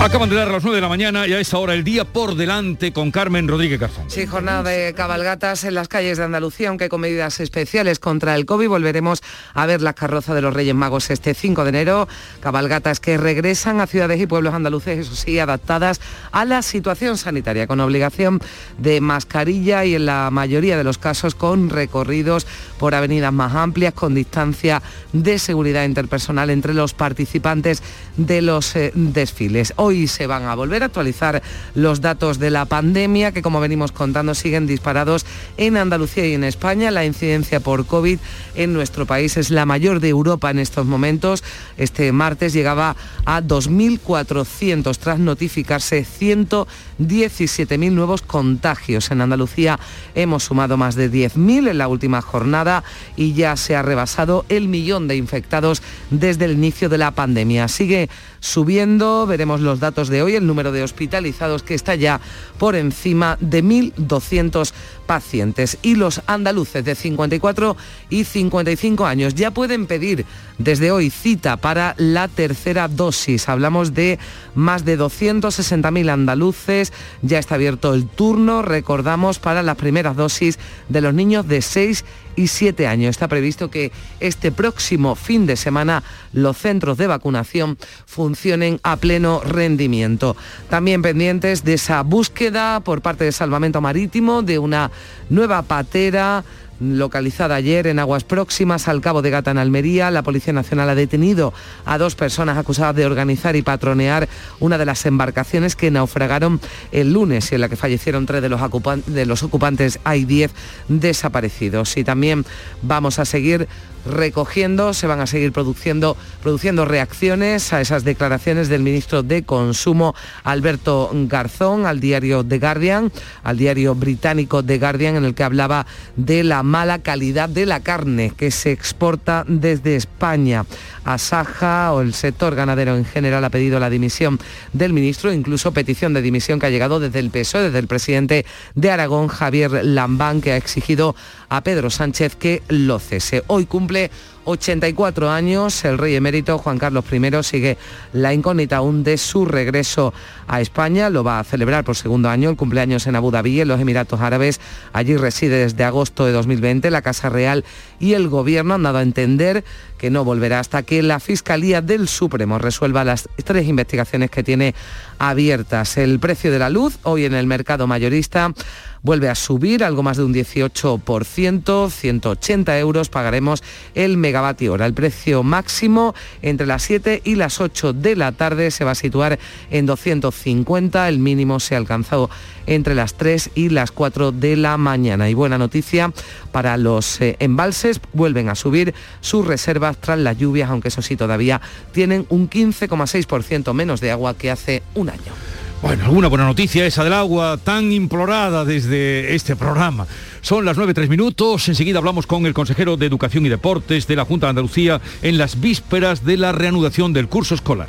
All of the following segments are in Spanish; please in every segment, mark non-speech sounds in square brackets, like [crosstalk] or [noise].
Acaban de dar las 9 de la mañana y a esta hora el día por delante con Carmen Rodríguez Garzón. Sí, jornada de cabalgatas en las calles de Andalucía, aunque con medidas especiales contra el COVID. Volveremos a ver la carroza de los Reyes Magos este 5 de enero. Cabalgatas que regresan a ciudades y pueblos andaluces, eso sí, adaptadas a la situación sanitaria, con obligación de mascarilla y en la mayoría de los casos con recorridos por avenidas más amplias, con distancia de seguridad interpersonal entre los participantes de los eh, desfiles. Hoy se van a volver a actualizar los datos de la pandemia que, como venimos contando, siguen disparados en Andalucía y en España. La incidencia por COVID en nuestro país es la mayor de Europa en estos momentos. Este martes llegaba a 2.400 tras notificarse 117.000 nuevos contagios. En Andalucía hemos sumado más de 10.000 en la última jornada y ya se ha rebasado el millón de infectados desde el inicio de la pandemia. Sigue subiendo, veremos los datos de hoy, el número de hospitalizados que está ya por encima de 1.200 pacientes. Y los andaluces de 54 y 55 años ya pueden pedir desde hoy cita para la tercera dosis. Hablamos de más de 260.000 andaluces. Ya está abierto el turno, recordamos, para las primeras dosis de los niños de 6 y 7 años. Está previsto que este próximo fin de semana los centros de vacunación funcionen a pleno rendimiento. También pendientes de esa búsqueda por parte de Salvamento Marítimo de una nueva patera localizada ayer en aguas próximas al Cabo de Gata en Almería. La Policía Nacional ha detenido a dos personas acusadas de organizar y patronear una de las embarcaciones que naufragaron el lunes y en la que fallecieron tres de los, ocupantes. Hay diez desaparecidos. Y también vamos a seguir recogiendo, se van a seguir produciendo, produciendo reacciones a esas declaraciones del ministro de Consumo, Alberto Garzón, al diario The Guardian, al diario británico The Guardian, en el que hablaba de la mala calidad de la carne que se exporta desde España. Asaja o el sector ganadero en general ha pedido la dimisión del ministro, incluso petición de dimisión que ha llegado desde el PSOE, desde el presidente de Aragón, Javier Lambán, que ha exigido a Pedro Sánchez que lo cese. Hoy cumple cumple 84 años, el rey emérito Juan Carlos I sigue la incógnita aún de su regreso a España. Lo va a celebrar por segundo año, el cumpleaños en Abu Dhabi, en los Emiratos Árabes. Allí reside desde agosto de 2020. La Casa Real y el Gobierno han dado a entender que no volverá hasta que la Fiscalía del Supremo resuelva las tres investigaciones que tiene abiertas. El precio de la luz hoy en el mercado mayorista vuelve a subir algo más de un 18%, 180 euros pagaremos el El precio máximo entre las 7 y las 8 de la tarde se va a situar en 250, el mínimo se ha alcanzado entre las 3 y las 4 de la mañana. Y buena noticia para los eh, embalses, vuelven a subir sus reservas tras las lluvias, aunque eso sí todavía tienen un 15,6% menos de agua que hace un año. Bueno, alguna buena noticia esa del agua tan implorada desde este programa. Son las 9.3 minutos, enseguida hablamos con el consejero de Educación y Deportes de la Junta de Andalucía en las vísperas de la reanudación del curso escolar.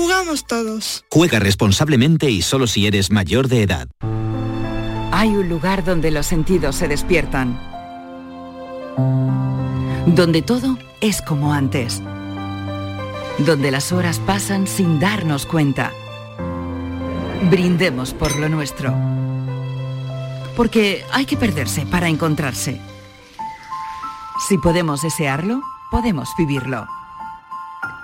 Jugamos todos. Juega responsablemente y solo si eres mayor de edad. Hay un lugar donde los sentidos se despiertan. Donde todo es como antes. Donde las horas pasan sin darnos cuenta. Brindemos por lo nuestro. Porque hay que perderse para encontrarse. Si podemos desearlo, podemos vivirlo.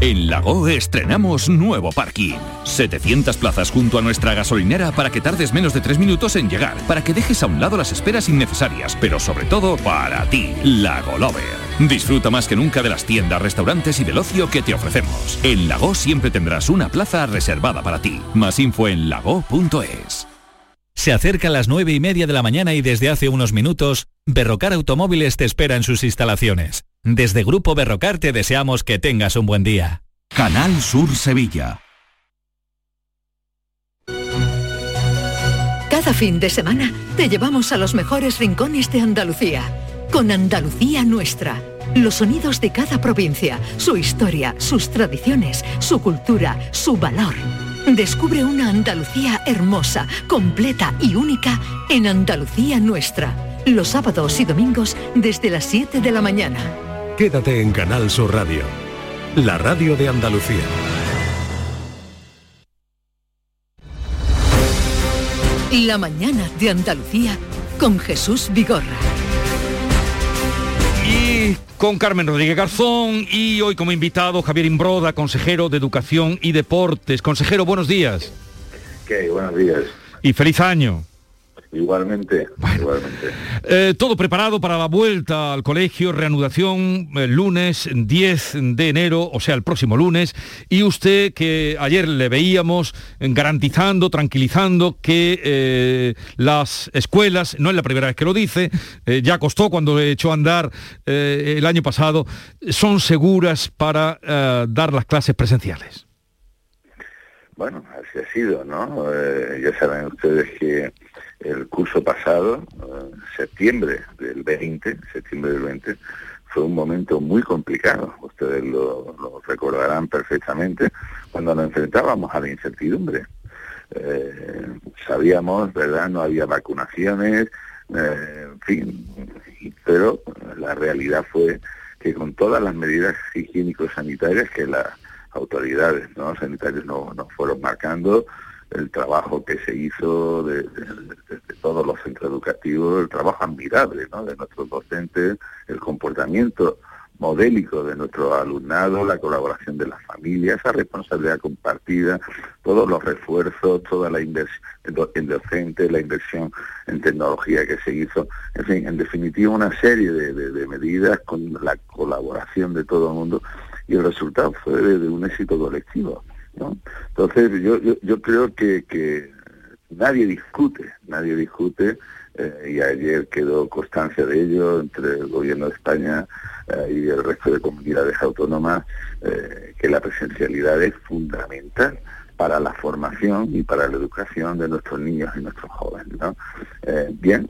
En Lago estrenamos nuevo parking. 700 plazas junto a nuestra gasolinera para que tardes menos de 3 minutos en llegar, para que dejes a un lado las esperas innecesarias, pero sobre todo para ti, Lago Lover. Disfruta más que nunca de las tiendas, restaurantes y del ocio que te ofrecemos. En Lago siempre tendrás una plaza reservada para ti. Más info en lago.es. Se acerca a las 9 y media de la mañana y desde hace unos minutos, Berrocar Automóviles te espera en sus instalaciones. Desde Grupo Berrocar te deseamos que tengas un buen día. Canal Sur Sevilla. Cada fin de semana te llevamos a los mejores rincones de Andalucía, con Andalucía Nuestra. Los sonidos de cada provincia, su historia, sus tradiciones, su cultura, su valor. Descubre una Andalucía hermosa, completa y única en Andalucía Nuestra. Los sábados y domingos desde las 7 de la mañana. Quédate en Canal Sur Radio, la radio de Andalucía. La mañana de Andalucía con Jesús Vigorra. Y con Carmen Rodríguez Garzón y hoy como invitado Javier Imbroda, consejero de Educación y Deportes. Consejero, buenos días. ¿Qué? Buenos días. Y feliz año. Igualmente, igualmente. Eh, todo preparado para la vuelta al colegio, reanudación el lunes 10 de enero, o sea, el próximo lunes, y usted que ayer le veíamos garantizando, tranquilizando que eh, las escuelas, no es la primera vez que lo dice, eh, ya costó cuando echó a andar el año pasado, son seguras para dar las clases presenciales. Bueno, así ha sido, ¿no? ya saben ustedes que el curso pasado, septiembre del 20, septiembre del 20, fue un momento muy complicado, ustedes lo, recordarán perfectamente, cuando nos enfrentábamos a la incertidumbre. Eh, sabíamos, ¿verdad? No había vacunaciones, eh, en fin, pero la realidad fue que con todas las medidas higiénico-sanitarias que las autoridades ¿no? sanitarias nos no fueron marcando, el trabajo que se hizo de, todos los centros educativos, el trabajo admirable ¿no? de nuestros docentes, el comportamiento modélico de nuestro alumnado, la colaboración de las familias, esa responsabilidad compartida, todos los refuerzos, toda la inversión en docente, la inversión en tecnología que se hizo, en fin, en definitiva una serie de, medidas con la colaboración de todo el mundo y el resultado fue de un éxito colectivo. Entonces yo, yo, creo que, nadie discute, nadie discute, eh, y ayer quedó constancia de ello entre el gobierno de España eh, y el resto de comunidades autónomas, eh, que la presencialidad es fundamental para la formación y para la educación de nuestros niños y nuestros jóvenes. bien,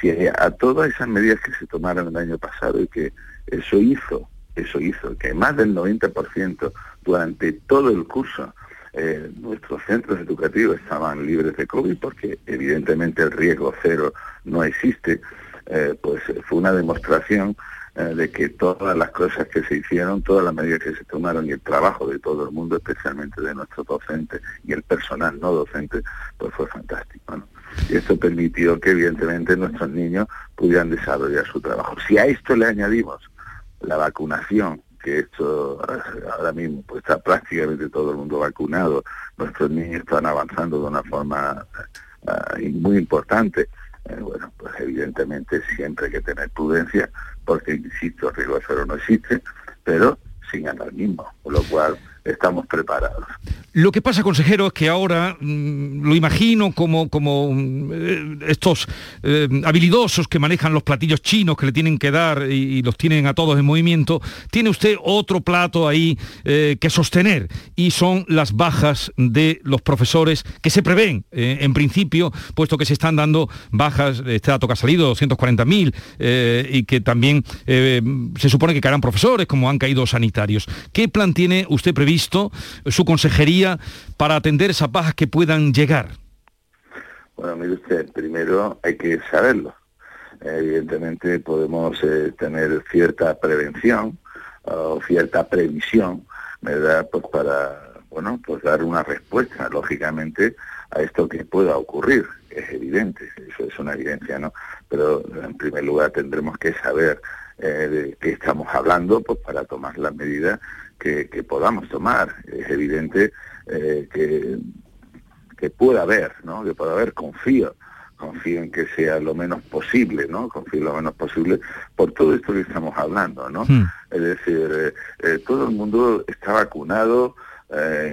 si a todas esas medidas que se tomaron el año pasado y que eso hizo, eso hizo que más del 90% durante todo el curso eh, nuestros centros educativos estaban libres de COVID porque evidentemente el riesgo cero no existe, eh, pues fue una demostración eh, de que todas las cosas que se hicieron, todas las medidas que se tomaron y el trabajo de todo el mundo, especialmente de nuestros docentes y el personal no docente, pues fue fantástico. Y esto permitió que evidentemente nuestros niños pudieran desarrollar su trabajo. Si a esto le añadimos la vacunación que esto ahora mismo pues está prácticamente todo el mundo vacunado, nuestros niños están avanzando de una forma ah, muy importante. Eh, bueno, pues evidentemente siempre hay que tener prudencia, porque insisto, riesgo cero no existe, pero sin alarmismo, con lo cual estamos preparados. Lo que pasa, consejero, es que ahora mm, lo imagino como, como mm, eh, estos eh, habilidosos que manejan los platillos chinos que le tienen que dar y, los tienen a todos en movimiento. Tiene usted otro plato ahí eh, que sostener y son las bajas de los profesores que se prevén, en principio, puesto que se están dando bajas, este dato que ha salido, 240.000, y que también se supone que caerán profesores, como han caído sanitarios. ¿Qué plan tiene usted previsto, su consejería, para atender esas bajas que puedan llegar? Bueno, mire usted, primero hay que saberlo. Evidentemente podemos eh, tener cierta prevención o cierta previsión, ¿verdad? Pues para, bueno, pues dar una respuesta, lógicamente, a esto que pueda ocurrir. Es evidente, eso es una evidencia, ¿no? Pero en primer lugar tendremos que saber eh, de qué estamos hablando pues para tomar las medidas que, podamos tomar. Es evidente eh, que, que pueda haber, ¿no? Que pueda haber, confío, confío en que sea lo menos posible, ¿no? Confío lo menos posible por todo esto que estamos hablando, ¿no? Hmm. Es decir, eh, eh, todo el mundo está vacunado,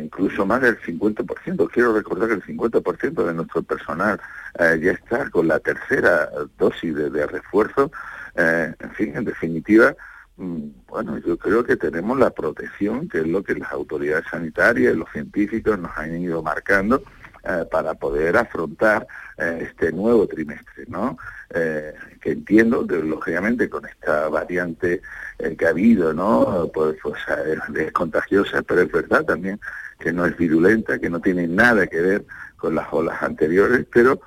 incluso más del 50%. Quiero recordar que el 50% de nuestro personal ya está con la tercera dosis de refuerzo. en fin, en definitiva, bueno, yo creo que tenemos la protección, que es lo que las autoridades sanitarias y los científicos nos han ido marcando eh, para poder afrontar eh, este nuevo trimestre, ¿no? Eh, que entiendo lógicamente con esta variante que ha habido, ¿no? Pues, pues es contagiosa, pero es verdad también que no es virulenta, que no tiene nada que ver con las olas anteriores, pero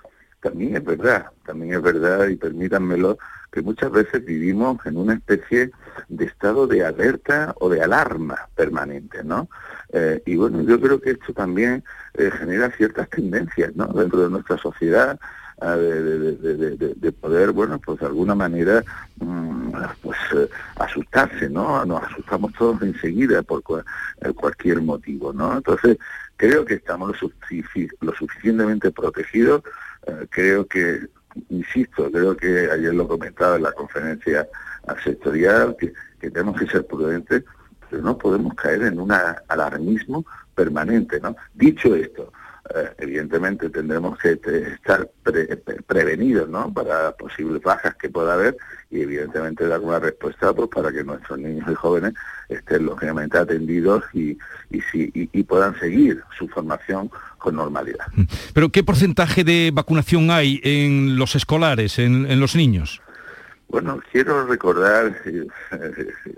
también es verdad, también es verdad, y permítanmelo, que muchas veces vivimos en una especie de estado de alerta o de alarma permanente, ¿no? Eh, y bueno, yo creo que esto también eh, genera ciertas tendencias, ¿no? Dentro de nuestra sociedad, ah, de, poder, bueno, pues de alguna manera, mm, pues eh, asustarse, ¿no? Nos asustamos todos enseguida por cualquier motivo, ¿no? Entonces, creo que estamos lo suficientemente protegidos, creo que insisto, creo que ayer lo comentaba en la conferencia sectorial, que, tenemos que ser prudentes, pero no podemos caer en un alarmismo permanente, ¿no? Dicho esto, eh, evidentemente tendremos que estar prevenidos ¿no? para posibles bajas que pueda haber y evidentemente dar una respuesta pues, para que nuestros niños y jóvenes estén lógicamente atendidos y, y, puedan seguir su formación con normalidad. Mm. Pero ¿qué porcentaje de vacunación hay en los escolares, en, los niños? Bueno, quiero recordar eh,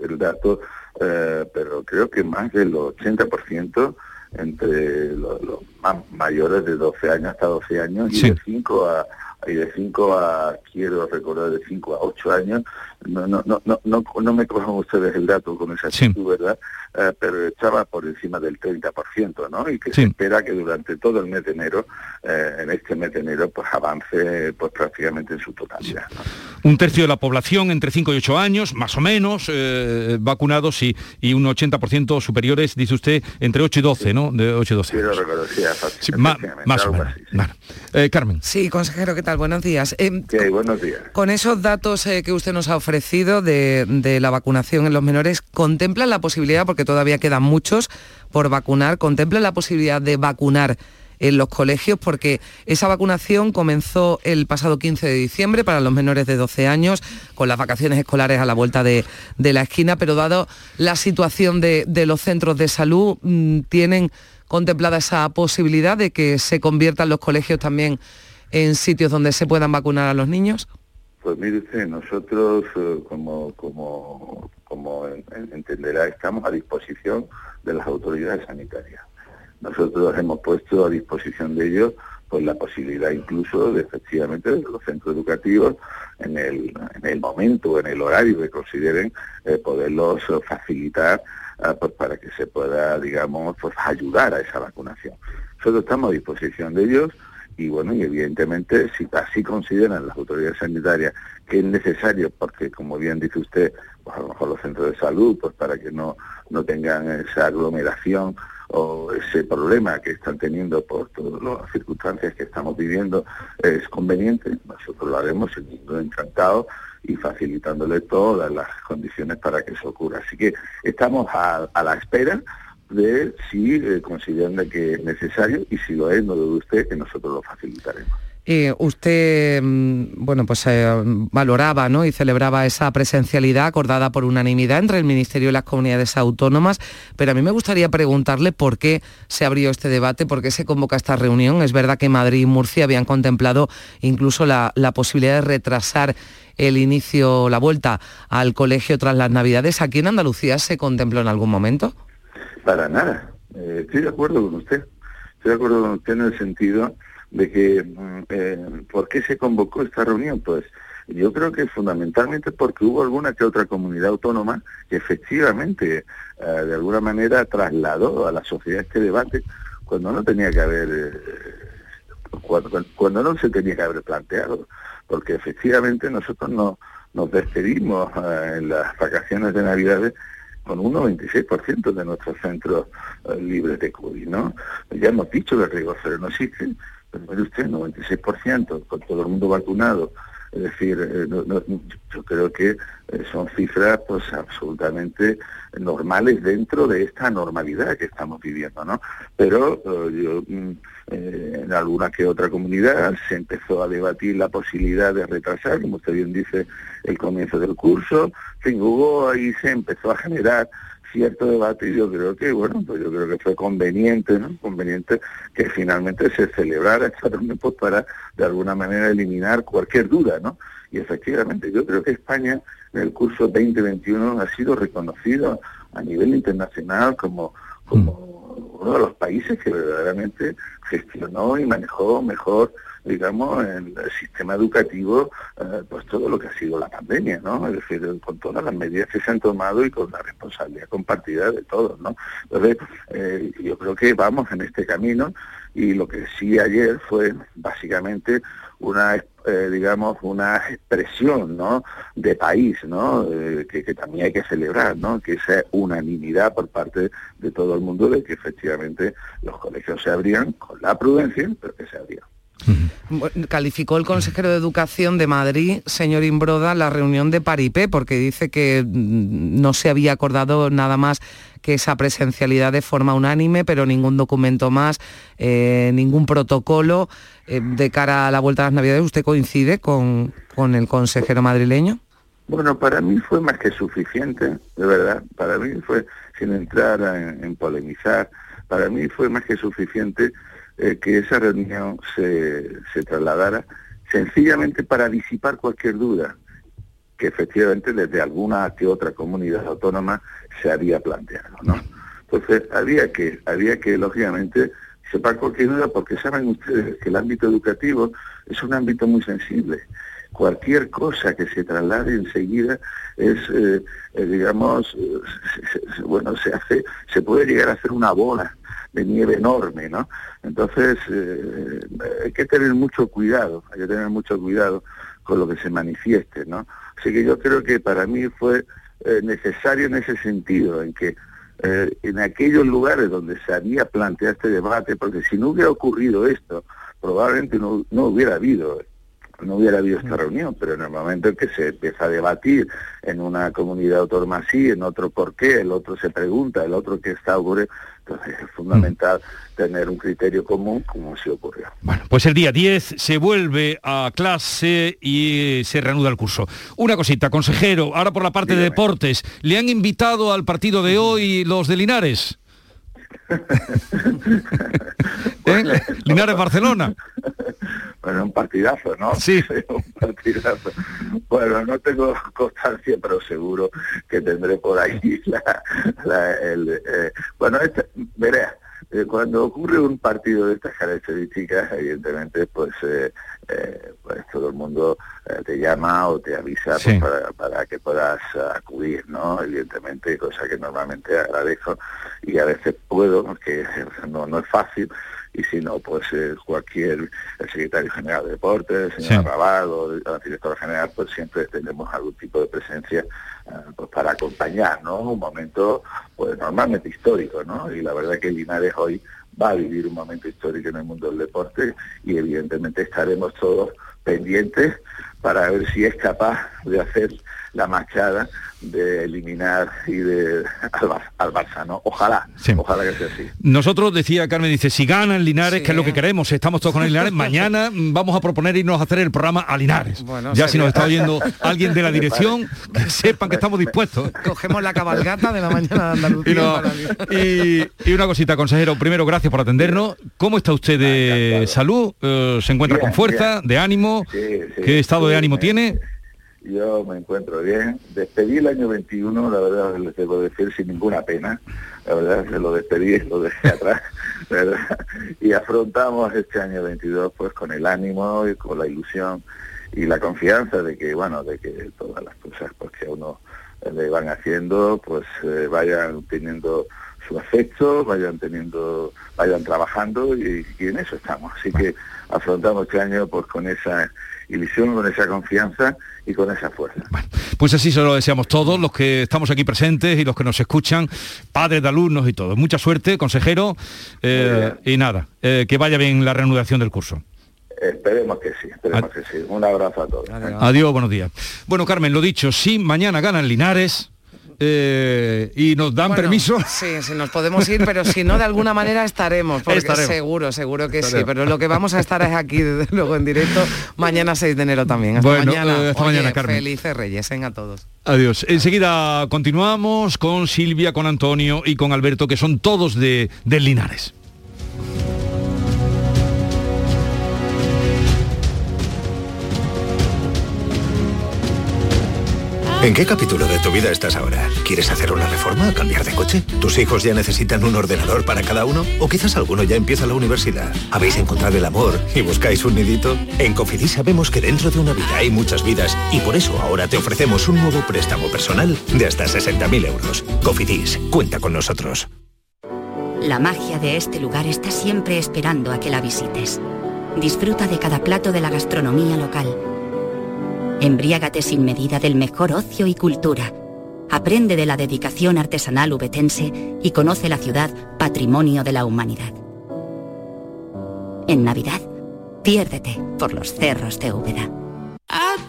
el dato, eh, pero creo que más del 80% entre los, más mayores de 12 años hasta 12 años y de 5 a y de 5 a, quiero recordar, de 5 a 8 años, no, no, no, no, no, me cojan ustedes el dato con esa actitud, ¿verdad? Eh, pero estaba por encima del 30%, ¿no? Y que se espera que durante todo el mes de enero, eh, en este mes de enero, pues avance pues prácticamente en su totalidad. Un tercio de la población entre 5 y 8 años, más o menos, eh, vacunados y, y un 80% superiores, dice usted, entre 8 y 12, ¿no? De 8 y 12 Quiero recordar, sí, más, más o menos. Carmen. Sí, consejero, ¿qué tal? Buenos días. buenos días. Con esos datos que usted nos ha ofrecido de, de la vacunación en los menores, ¿contempla la posibilidad, porque todavía quedan muchos por vacunar, contempla la posibilidad de vacunar en los colegios porque esa vacunación comenzó el pasado 15 de diciembre para los menores de 12 años, con las vacaciones escolares a la vuelta de, la esquina, pero dado la situación de, los centros de salud, mm, ¿tienen contemplada esa posibilidad de que se conviertan los colegios también en sitios donde se puedan vacunar a los niños? Pues mire usted, nosotros eh, como, como, como entenderá estamos a disposición de las autoridades sanitarias. Nosotros hemos puesto a disposición de ellos pues la posibilidad incluso de efectivamente de los centros educativos en el, en el momento, en el horario que consideren eh, poderlos facilitar eh, pues para que se pueda, digamos, pues ayudar a esa vacunación. Nosotros estamos a disposición de ellos y bueno, y evidentemente si así consideran las autoridades sanitarias que es necesario, porque como bien dice usted, pues a lo mejor los centros de salud, pues para que no, no tengan esa aglomeración o ese problema que están teniendo por todas las circunstancias que estamos viviendo es conveniente, nosotros lo haremos sin ningún encantado y facilitándole todas las condiciones para que eso ocurra. Así que estamos a, a la espera de si eh, consideran que es necesario y si lo es, no dude usted que nosotros lo facilitaremos. Eh, usted, mm, bueno, pues eh, valoraba ¿no? y celebraba esa presencialidad acordada por unanimidad entre el Ministerio y las comunidades autónomas, pero a mí me gustaría preguntarle por qué se abrió este debate, por qué se convoca esta reunión. Es verdad que Madrid y Murcia habían contemplado incluso la, la posibilidad de retrasar el inicio, la vuelta al colegio tras las Navidades. ¿Aquí en Andalucía se contempló en algún momento? Para nada. Eh, estoy de acuerdo con usted. Estoy de acuerdo con usted en el sentido de que mm, eh, por qué se convocó esta reunión, pues yo creo que fundamentalmente porque hubo alguna que otra comunidad autónoma que efectivamente eh, de alguna manera trasladó a la sociedad este debate cuando no tenía que haber eh, cuando, no se tenía que haber planteado porque efectivamente nosotros no, nos despedimos en las vacaciones de Navidades con un 96% de nuestros centros libres de COVID, ¿no? Ya hemos dicho que el rigor cero no existe, pero mire usted, 96%, con todo el mundo vacunado. Es decir, eh, yo creo que eh, son cifras pues absolutamente normales dentro de esta normalidad que estamos viviendo, ¿no? Pero eh, yo, mm, en alguna que otra comunidad se empezó a debatir la posibilidad de retrasar, como usted bien dice, el comienzo del curso. En hubo ahí se empezó a generar cierto debate y yo creo que, bueno, pues yo creo que fue conveniente, ¿no? Conveniente que finalmente se celebrara esta reunión pues para de alguna manera eliminar cualquier duda, ¿no? Y efectivamente yo creo que España en el curso 2021 ha sido reconocido a nivel internacional como, como mm. uno de los países que verdaderamente gestionó y manejó mejor digamos, en el sistema educativo, eh, pues todo lo que ha sido la pandemia, ¿no? Es decir, con todas las medidas que se han tomado y con la responsabilidad compartida de todos, ¿no? Entonces, eh, yo creo que vamos en este camino y lo que sí ayer fue básicamente una eh, digamos una expresión ¿no? de país ¿no? que, que, también hay que celebrar ¿no? que esa unanimidad por parte de todo el mundo de que efectivamente los colegios se abrían con la prudencia pero que se abrían Calificó el consejero de Educación de Madrid, señor Imbroda, la reunión de Paripé, porque dice que mm, no se había acordado nada más que esa presencialidad de forma unánime, pero ningún documento más, eh, ningún protocolo eh, de cara a la vuelta a las Navidades. ¿Usted coincide con, con el consejero madrileño? Bueno, para mí fue más que suficiente, de verdad. Para mí fue, sin entrar en polemizar, para mí fue más que suficiente eh, que esa reunión se, se trasladara sencillamente para disipar cualquier duda que efectivamente desde alguna que otra comunidad autónoma se había planteado, ¿no? Entonces había que, había que lógicamente separar cualquier duda porque saben ustedes que el ámbito educativo es un ámbito muy sensible. Cualquier cosa que se traslade enseguida es, eh, eh, digamos, bueno, se hace, se puede llegar a hacer una bola de nieve enorme, ¿no? Entonces eh, hay que tener mucho cuidado, hay que tener mucho cuidado con lo que se manifieste, ¿no? Así que yo creo que para mí fue eh, necesario en ese sentido, en que eh, en aquellos lugares donde se había planteado este debate, porque si no hubiera ocurrido esto, probablemente no, no hubiera habido no hubiera habido esta reunión, pero en el momento en que se empieza a debatir en una comunidad autónoma así, en otro por qué, el otro se pregunta, el otro qué está ocurriendo, entonces es fundamental tener un criterio común como se ocurrió. Bueno, pues el día 10 se vuelve a clase y se reanuda el curso. Una cosita, consejero, ahora por la parte de deportes, ¿le han invitado al partido de hoy los de Linares? [laughs] ¿Eh? Linares Barcelona. Bueno, un partidazo, ¿no? Sí. [laughs] un partidazo. Bueno, no tengo constancia, pero seguro que tendré por ahí [laughs] la, el... Eh, bueno, este, veré, eh, cuando ocurre un partido de estas características, evidentemente, pues, eh, pues todo el mundo te llama o te avisa pues, para, para, que puedas acudir, ¿no? Evidentemente, cosa que normalmente agradezco y a veces puedo, porque [laughs] no, no es fácil, y si no, pues eh, cualquier, el secretario general de deportes, el señor Rabado, el director general, pues siempre tenemos algún tipo de presencia eh, pues para acompañar, ¿no? Un momento, pues normalmente histórico, ¿no? Y la verdad que Linares hoy va a vivir un momento histórico en el mundo del deporte y evidentemente estaremos todos pendientes para ver si es capaz de hacer la machada de eliminar y de al, Barça, ¿no? Ojalá, ojalá que sea así. Nosotros, decía Carmen, dice, si ganan Linares, que es lo que queremos, estamos todos con el Linares, [laughs] mañana vamos a proponer irnos a hacer el programa a Linares. ya si nos está oyendo [laughs] alguien de la dirección, que sepan que estamos dispuestos. Cogemos la cabalgata de la mañana de Andalucía. Y, una cosita, consejero, primero, gracias por atendernos. ¿Cómo está usted de salud? Eh, ¿Se encuentra con fuerza, de ánimo? ¿Qué estado de ánimo tiene? Yo me encuentro bien. Despedí el año 21, la verdad les debo decir, sin ninguna pena. La verdad se lo despedí, lo dejé [laughs] atrás, ¿verdad? Y afrontamos este año 22 pues con el ánimo y con la ilusión y la confianza de que, bueno, de que todas las cosas pues que a uno le van haciendo, pues eh, vayan teniendo su efecto, vayan teniendo, vayan trabajando y, y en eso estamos. Así que afrontamos este año pues con esa ilusión, con esa confianza y con esa fuerza. Pues así se lo deseamos todos, los que estamos aquí presentes y los que nos escuchan, padres de alumnos y todos. Mucha suerte, consejero, eh, y nada, eh, que vaya bien la reanudación del curso. Esperemos que sí, esperemos que sí. Un abrazo a todos. Adiós, buenos días. Bueno, Carmen, lo dicho, si mañana ganan Linares, eh, y nos dan permiso. [laughs] Sí, sí, nos podemos ir, pero si no, de alguna manera estaremos, porque seguro, seguro que sí. Pero lo que vamos a estar es aquí, [laughs] desde luego, en directo, mañana 6 de enero también. Hasta mañana. Eh, hasta mañana, Carmen. Felices Reyes, a todos. Adiós. Enseguida continuamos con Silvia, con Antonio y con Alberto, que son todos de, de Linares. ¿En qué capítulo de tu vida estás ahora? ¿Quieres hacer una reforma? ¿Cambiar de coche? ¿Tus hijos ya necesitan un ordenador para cada uno? ¿O quizás alguno ya empieza la universidad? ¿Habéis encontrado el amor y buscáis un nidito? En Cofidis sabemos que dentro de una vida hay muchas vidas y por eso ahora te ofrecemos un nuevo préstamo personal de hasta 60.000 euros. Cofidis, cuenta con nosotros. La magia de este lugar está siempre esperando a que la visites. Disfruta de cada plato de la gastronomía local Embriágate sin medida del mejor ocio y cultura. Aprende de la dedicación artesanal ubetense y conoce la ciudad patrimonio de la humanidad. En Navidad, piérdete por los cerros de Úbeda.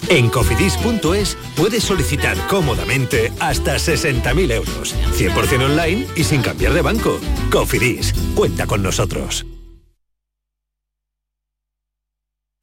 En cofidis.es puedes solicitar cómodamente hasta 60.000 euros, 100% online y sin cambiar de banco. Cofidis, cuenta con nosotros.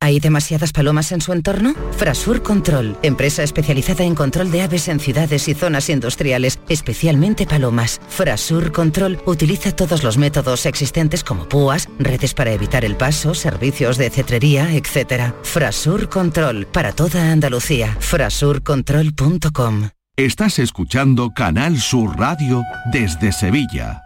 ¿Hay demasiadas palomas en su entorno? Frasur Control, empresa especializada en control de aves en ciudades y zonas industriales, especialmente palomas. Frasur Control utiliza todos los métodos existentes como púas, redes para evitar el paso, servicios de cetrería, etc. Frasur Control, para toda Andalucía. Frasurcontrol.com Estás escuchando Canal Sur Radio desde Sevilla.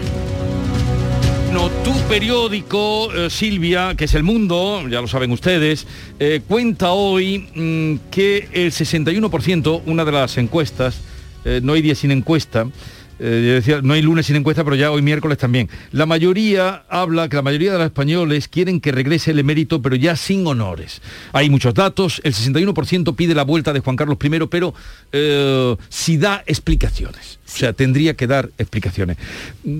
Bueno, tu periódico, eh, Silvia, que es El Mundo, ya lo saben ustedes, eh, cuenta hoy mm, que el 61%, una de las encuestas, eh, no hay día sin encuesta, yo decía, no hay lunes sin encuesta, pero ya hoy miércoles también. La mayoría habla que la mayoría de los españoles quieren que regrese el emérito, pero ya sin honores. Hay muchos datos, el 61% pide la vuelta de Juan Carlos I, pero si da explicaciones. O sea, tendría que dar explicaciones.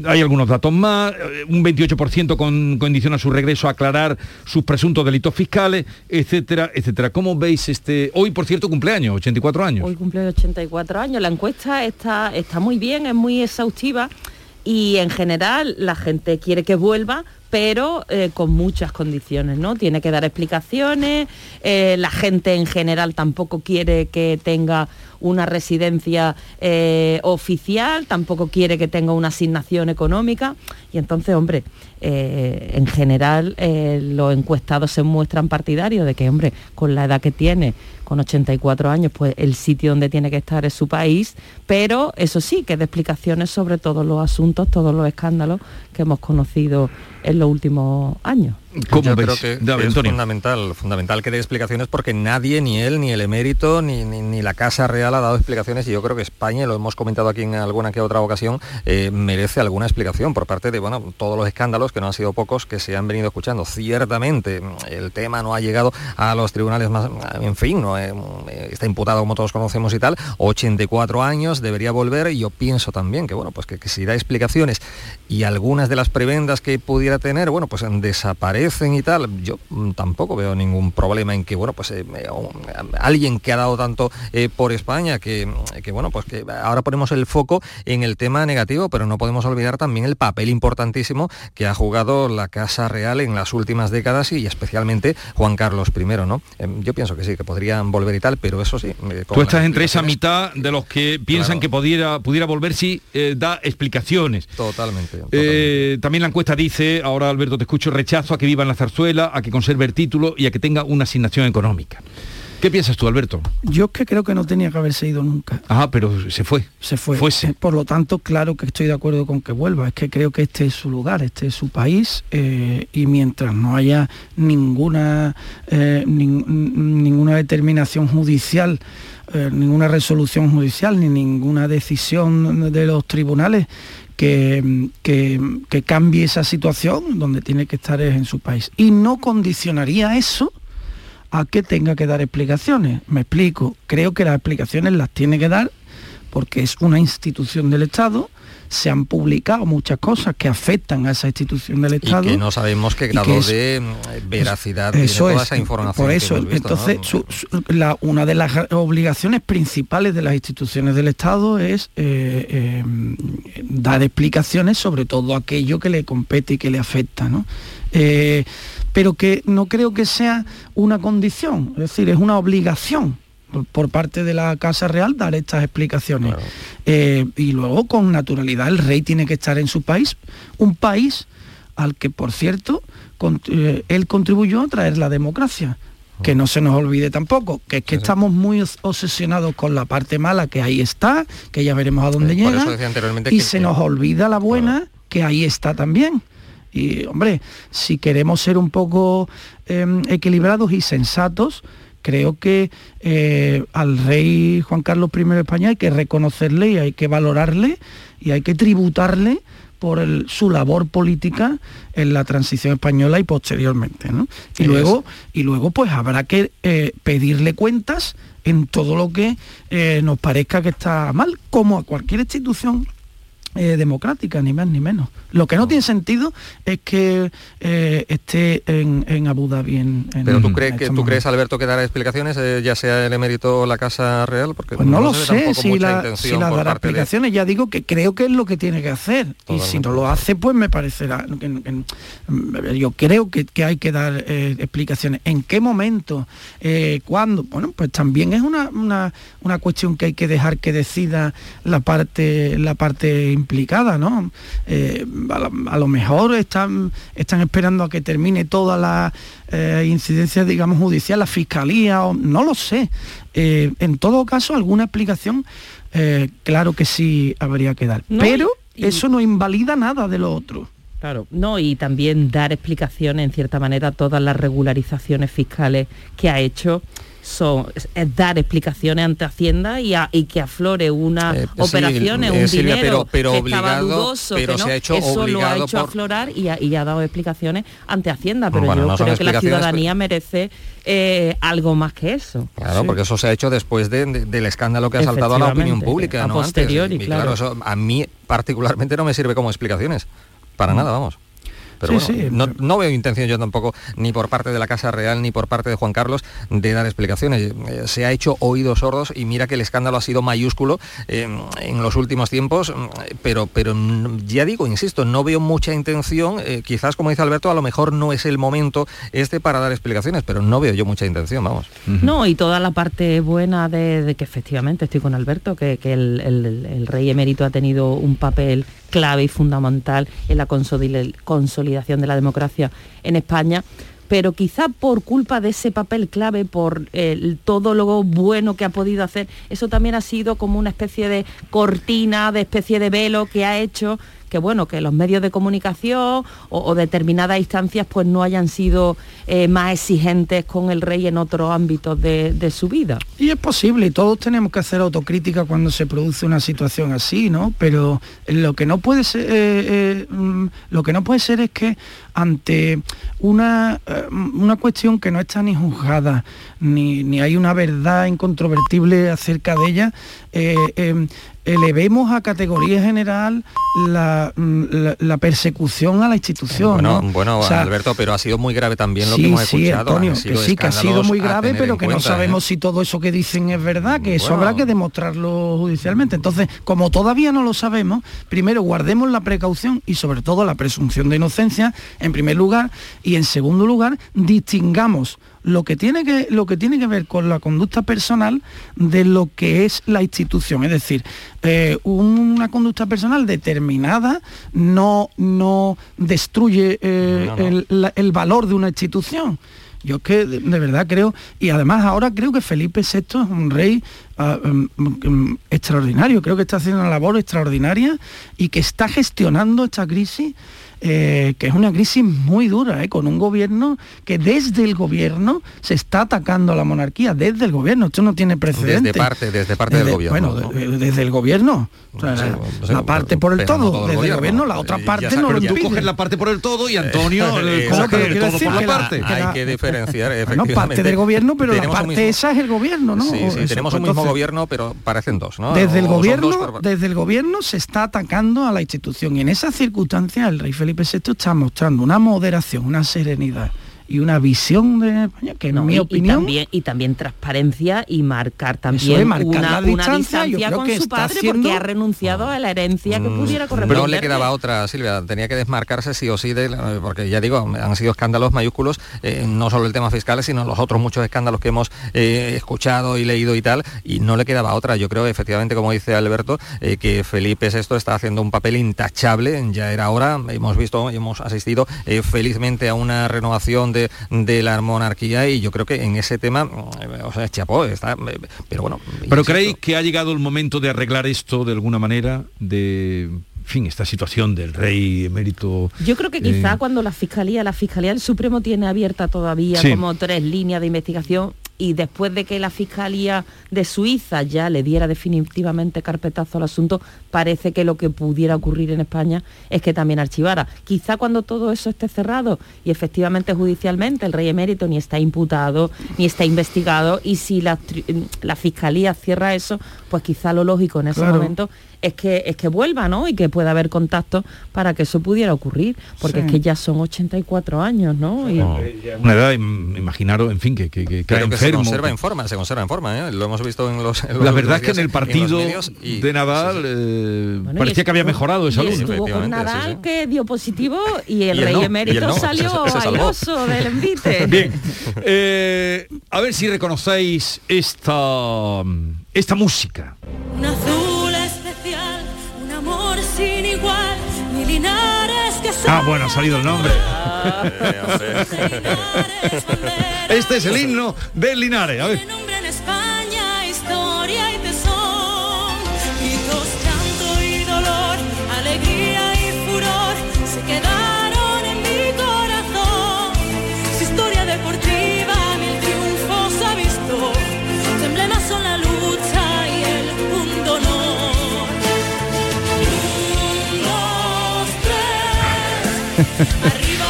Hay algunos datos más, eh, un 28% con, condiciona su regreso a aclarar sus presuntos delitos fiscales, etcétera, etcétera. ¿Cómo veis este... Hoy, por cierto, cumpleaños, 84 años. Hoy cumple 84 años. La encuesta está, está muy bien, es muy exhaustiva y en general la gente quiere que vuelva, pero eh, con muchas condiciones, ¿no? Tiene que dar explicaciones, eh, la gente en general tampoco quiere que tenga una residencia eh, oficial, tampoco quiere que tenga una asignación económica y entonces, hombre, eh, en general eh, los encuestados se muestran partidarios de que, hombre, con la edad que tiene, con 84 años, pues el sitio donde tiene que estar es su país, pero eso sí, que de explicaciones sobre todos los asuntos, todos los escándalos que hemos conocido en los últimos años. ¿Cómo Yo ves? creo que, es Antonio. fundamental, fundamental que dé explicaciones porque nadie, ni él, ni el emérito, ni, ni- ni la Casa Real ha dado explicaciones y yo creo que España, lo hemos comentado aquí en alguna que otra ocasión, eh, merece alguna explicación por parte de bueno, todos los escándalos, que no han sido pocos, que se han venido escuchando. Ciertamente el tema no ha llegado a los tribunales más, en fin, no Eh, está imputado como todos conocemos y tal, 84 años, debería volver y yo pienso también que bueno, pues que, que si da explicaciones y algunas de las prebendas que pudiera tener, bueno, pues y tal, yo mm, tampoco veo ningún problema en que, bueno, pues eh, un- alguien que ha dado tanto eh, por España, que, que, bueno, pues que ahora ponemos el foco en el tema negativo, pero no podemos olvidar también el papel importantísimo que ha jugado la Casa Real en las últimas décadas y especialmente Juan Carlos I, ¿no? Eh, Yo pienso que sí, que podrían volver y tal, pero eso sí. Tú estás entre esa mitad de los que piensan que pudiera, pudiera volver si da explicaciones. Totalmente. Eh, también la encuesta dice, ahora Alberto te escucho, rechazo a que viva en la zarzuela, a que conserve el título y a que tenga una asignación económica. ¿Qué piensas tú, Alberto? Yo es que creo que no tenía que haberse ido nunca. Ah, pero se fue. Se fue. Fuese. Eh, Por lo tanto, claro que estoy de acuerdo con que vuelva. Es que creo que este es su lugar, este es su país eh, y mientras no haya ninguna, eh, nin- ninguna determinación judicial, eh, ninguna resolución judicial ni ninguna decisión de los tribunales que, que- que cambie esa situación, donde tiene que estar es en su país. Y no condicionaría eso a que tenga que dar explicaciones. Me explico, creo que las explicaciones las tiene que dar porque es una institución del Estado, se han publicado muchas cosas que afectan a esa institución del Y Estado. que no sabemos qué y grado que es- de mm, veracidad tiene eso toda es, esa información. por que eso, hemos visto, ¿no? entonces su- su- la- una de las obligaciones principales de las instituciones del Estado es eh, eh, dar explicaciones sobre todo aquello que le compete y que le afecta, ¿no? Eh, pero que no creo que sea una condición, es decir, es una obligación por- parte de la Casa Real dar estas explicaciones. Eh, y luego con naturalidad el rey tiene que estar en su país, un país al que, por cierto, eh, él contribuyó a traer la democracia. Que no se nos olvide tampoco, que es que estamos muy os- obsesionados con la parte mala, que ahí está, que ya veremos a dónde Eh, llega, y que- se nos olvida la buena, que ahí está también. Y, hombre, si queremos ser un poco em, equilibrados y sensatos, creo que eh, al rey Juan Carlos I de España hay que reconocerle y hay que valorarle y hay que tributarle por el- su labor política en la transición española y posteriormente. ¿no? Y, luego, y luego pues habrá que eh, pedirle cuentas en todo lo que eh, nos parezca que está mal, como a cualquier institución eh, democrática, ni más ni menos. Lo que no tiene sentido es que eh, esté en, en Abu Dhabi. En, en- Pero tú crees que tú crees. Alberto que dará explicaciones, eh, ya sea el emérito o la Casa Real, porque Pues no lo sé si, la, si por dará de- explicaciones, ya digo que creo que es lo que tiene que hacer. Y si no lo hace, pues me parecerá... que- que- yo creo que, que hay que dar explicaciones. ¿En qué momento? ¿Cuándo? Bueno, pues también es una, una, una cuestión que hay que dejar que decida la parte, la parte implicada, ¿no? Eh, a, lo, a lo mejor están, están esperando a que termine toda la eh, incidencia, digamos, judicial, la fiscalía, o, no lo sé. Eh, en todo caso, alguna explicación, claro que sí habría que dar. No, Pero y- y- eso no invalida nada de lo otro. Claro, no, y también dar explicaciones, en cierta manera, a todas las regularizaciones fiscales que ha hecho. Son, es, dar explicaciones ante Hacienda y, a- y que aflore una Eh, sí, operación, eh, un Silvia, dinero pero- pero que estaba dudoso, pero que no, se ha hecho eso lo ha hecho por- aflorar y ha, y ha dado explicaciones ante Hacienda, pero Bueno, yo no creo que la ciudadanía merece eh, algo más que eso. Claro, Sí. porque eso se ha hecho después de- de- del escándalo que ha saltado a la opinión pública, a ¿no? Antes. posteriori, Y claro. eso a mí particularmente no me sirve como explicaciones. Para nada, vamos. Pero Sí, bueno, sí, no, no veo intención yo tampoco, ni por parte de la Casa Real, ni por parte de Juan Carlos, de dar explicaciones. Eh, se ha hecho oídos sordos y mira que el escándalo ha sido mayúsculo eh, en los últimos tiempos, mm, pero, pero ya digo, insisto, no veo mucha intención, eh, quizás como dice Alberto, a lo mejor no es el momento este para dar explicaciones, pero no veo yo mucha intención, vamos. No, y toda la parte buena de, de que efectivamente estoy con Alberto, que, que el, el- el rey emérito ha tenido un papel clave y fundamental en la consoli- consolidación de la democracia en España, pero quizá por culpa de ese papel clave, por todo lo bueno que ha podido hacer, eso también ha sido como una especie de cortina, de especie de velo que ha hecho que bueno, que los medios de comunicación o, determinadas instancias pues no hayan sido eh, más exigentes con el rey en otros ámbitos de, su vida. Y es posible, todos tenemos que hacer autocrítica cuando se produce una situación así, ¿no? Pero lo que no puede ser, eh, mm, lo que no puede ser es que ante una, una cuestión que no está ni juzgada, ni, ni hay una verdad incontrovertible acerca de ella, em, elevemos a categoría general la, la, persecución a la institución. Bueno, bueno Alberto, pero ha sido muy grave también lo que hemos sí, escuchado. Antonio, que sí, que ha sido muy grave, pero que no sabemos ¿eh? si todo eso que dicen es verdad, que eso habrá que demostrarlo judicialmente. Entonces, como todavía no lo sabemos, primero guardemos la precaución y sobre todo la presunción de inocencia, en primer lugar, y en segundo lugar, distingamos lo que tiene que, lo que, tiene que ver con la conducta personal de lo que es la institución. Es decir, eh, una conducta personal determinada no, no destruye eh, El, valor de una institución. Yo es que de, verdad creo, y además ahora creo que Felipe VI es un rey ah, mm, mm, extraordinario, creo que está haciendo una labor extraordinaria y que está gestionando esta crisis eh, que es una crisis muy dura, eh, con un gobierno que desde el gobierno se está atacando a la monarquía, desde el gobierno, esto no tiene precedentes. Desde parte, desde parte del gobierno. Bueno, desde el gobierno. la parte por el todo, desde el gobierno, la otra parte no lo Tú coges la parte por el todo y Antonio eh, [laughs] el todo por la parte. hay que diferenciar, efectivamente. parte del gobierno, pero la parte esa es el gobierno, ¿no? Sí, sí, tenemos un mismo gobierno, pero parecen dos, ¿no? Desde el gobierno, desde el gobierno se está atacando a la institución y en esas circunstancias el rey Felipe VI está mostrando una moderación, una serenidad y una visión de España que en mi opinión y también, y también transparencia y marcar también una, distancia, con su padre porque ha renunciado a la herencia que mm, pudiera corresponder. No le quedaba otra, Silvia, tenía que desmarcarse sí o sí de, porque ya digo, han sido escándalos mayúsculos, eh, no solo el tema fiscal, sino los otros muchos escándalos que hemos eh, escuchado y leído y tal, y no le quedaba otra. Yo creo efectivamente, como dice Alberto, eh, que Felipe VI está haciendo un papel intachable, ya era hora, hemos visto, hemos asistido felizmente a una renovación de de, la monarquía y yo creo que en ese tema, eh, o sea, chapó, está, eh, pero bueno. ¿Pero creéis que ha llegado el momento de arreglar esto de alguna manera? De fin, esta situación del rey emérito. Yo creo que quizá eh, cuando la Fiscalía, la Fiscalía del Supremo tiene abierta todavía como tres líneas de investigación, y después de que la Fiscalía de Suiza ya le diera definitivamente carpetazo al asunto, parece que lo que pudiera ocurrir en España es que también archivara. Quizá cuando todo eso esté cerrado y efectivamente judicialmente el rey emérito ni está imputado, ni está investigado, y si la, Fiscalía cierra eso, pues quizá lo lógico en ese momento es que, es que vuelva, ¿no? Y que pueda haber contacto para que eso pudiera ocurrir, porque es que ya son 84 años, ¿no? Y... Una edad, imaginaros, en fin, que, que, que, que se conserva en forma, se conserva en forma, ¿eh? Lo hemos visto en los... la verdad es que en el partido de Nadal eh, parecía que había mejorado esa luz. Estuvo con Nadal que dio positivo y el rey emérito salió airoso del envite. [laughs] Bien, eh, a ver si reconocéis esta, esta música. Ah, bueno, ha salido el nombre. este es el himno del Linares. A ver. [laughs]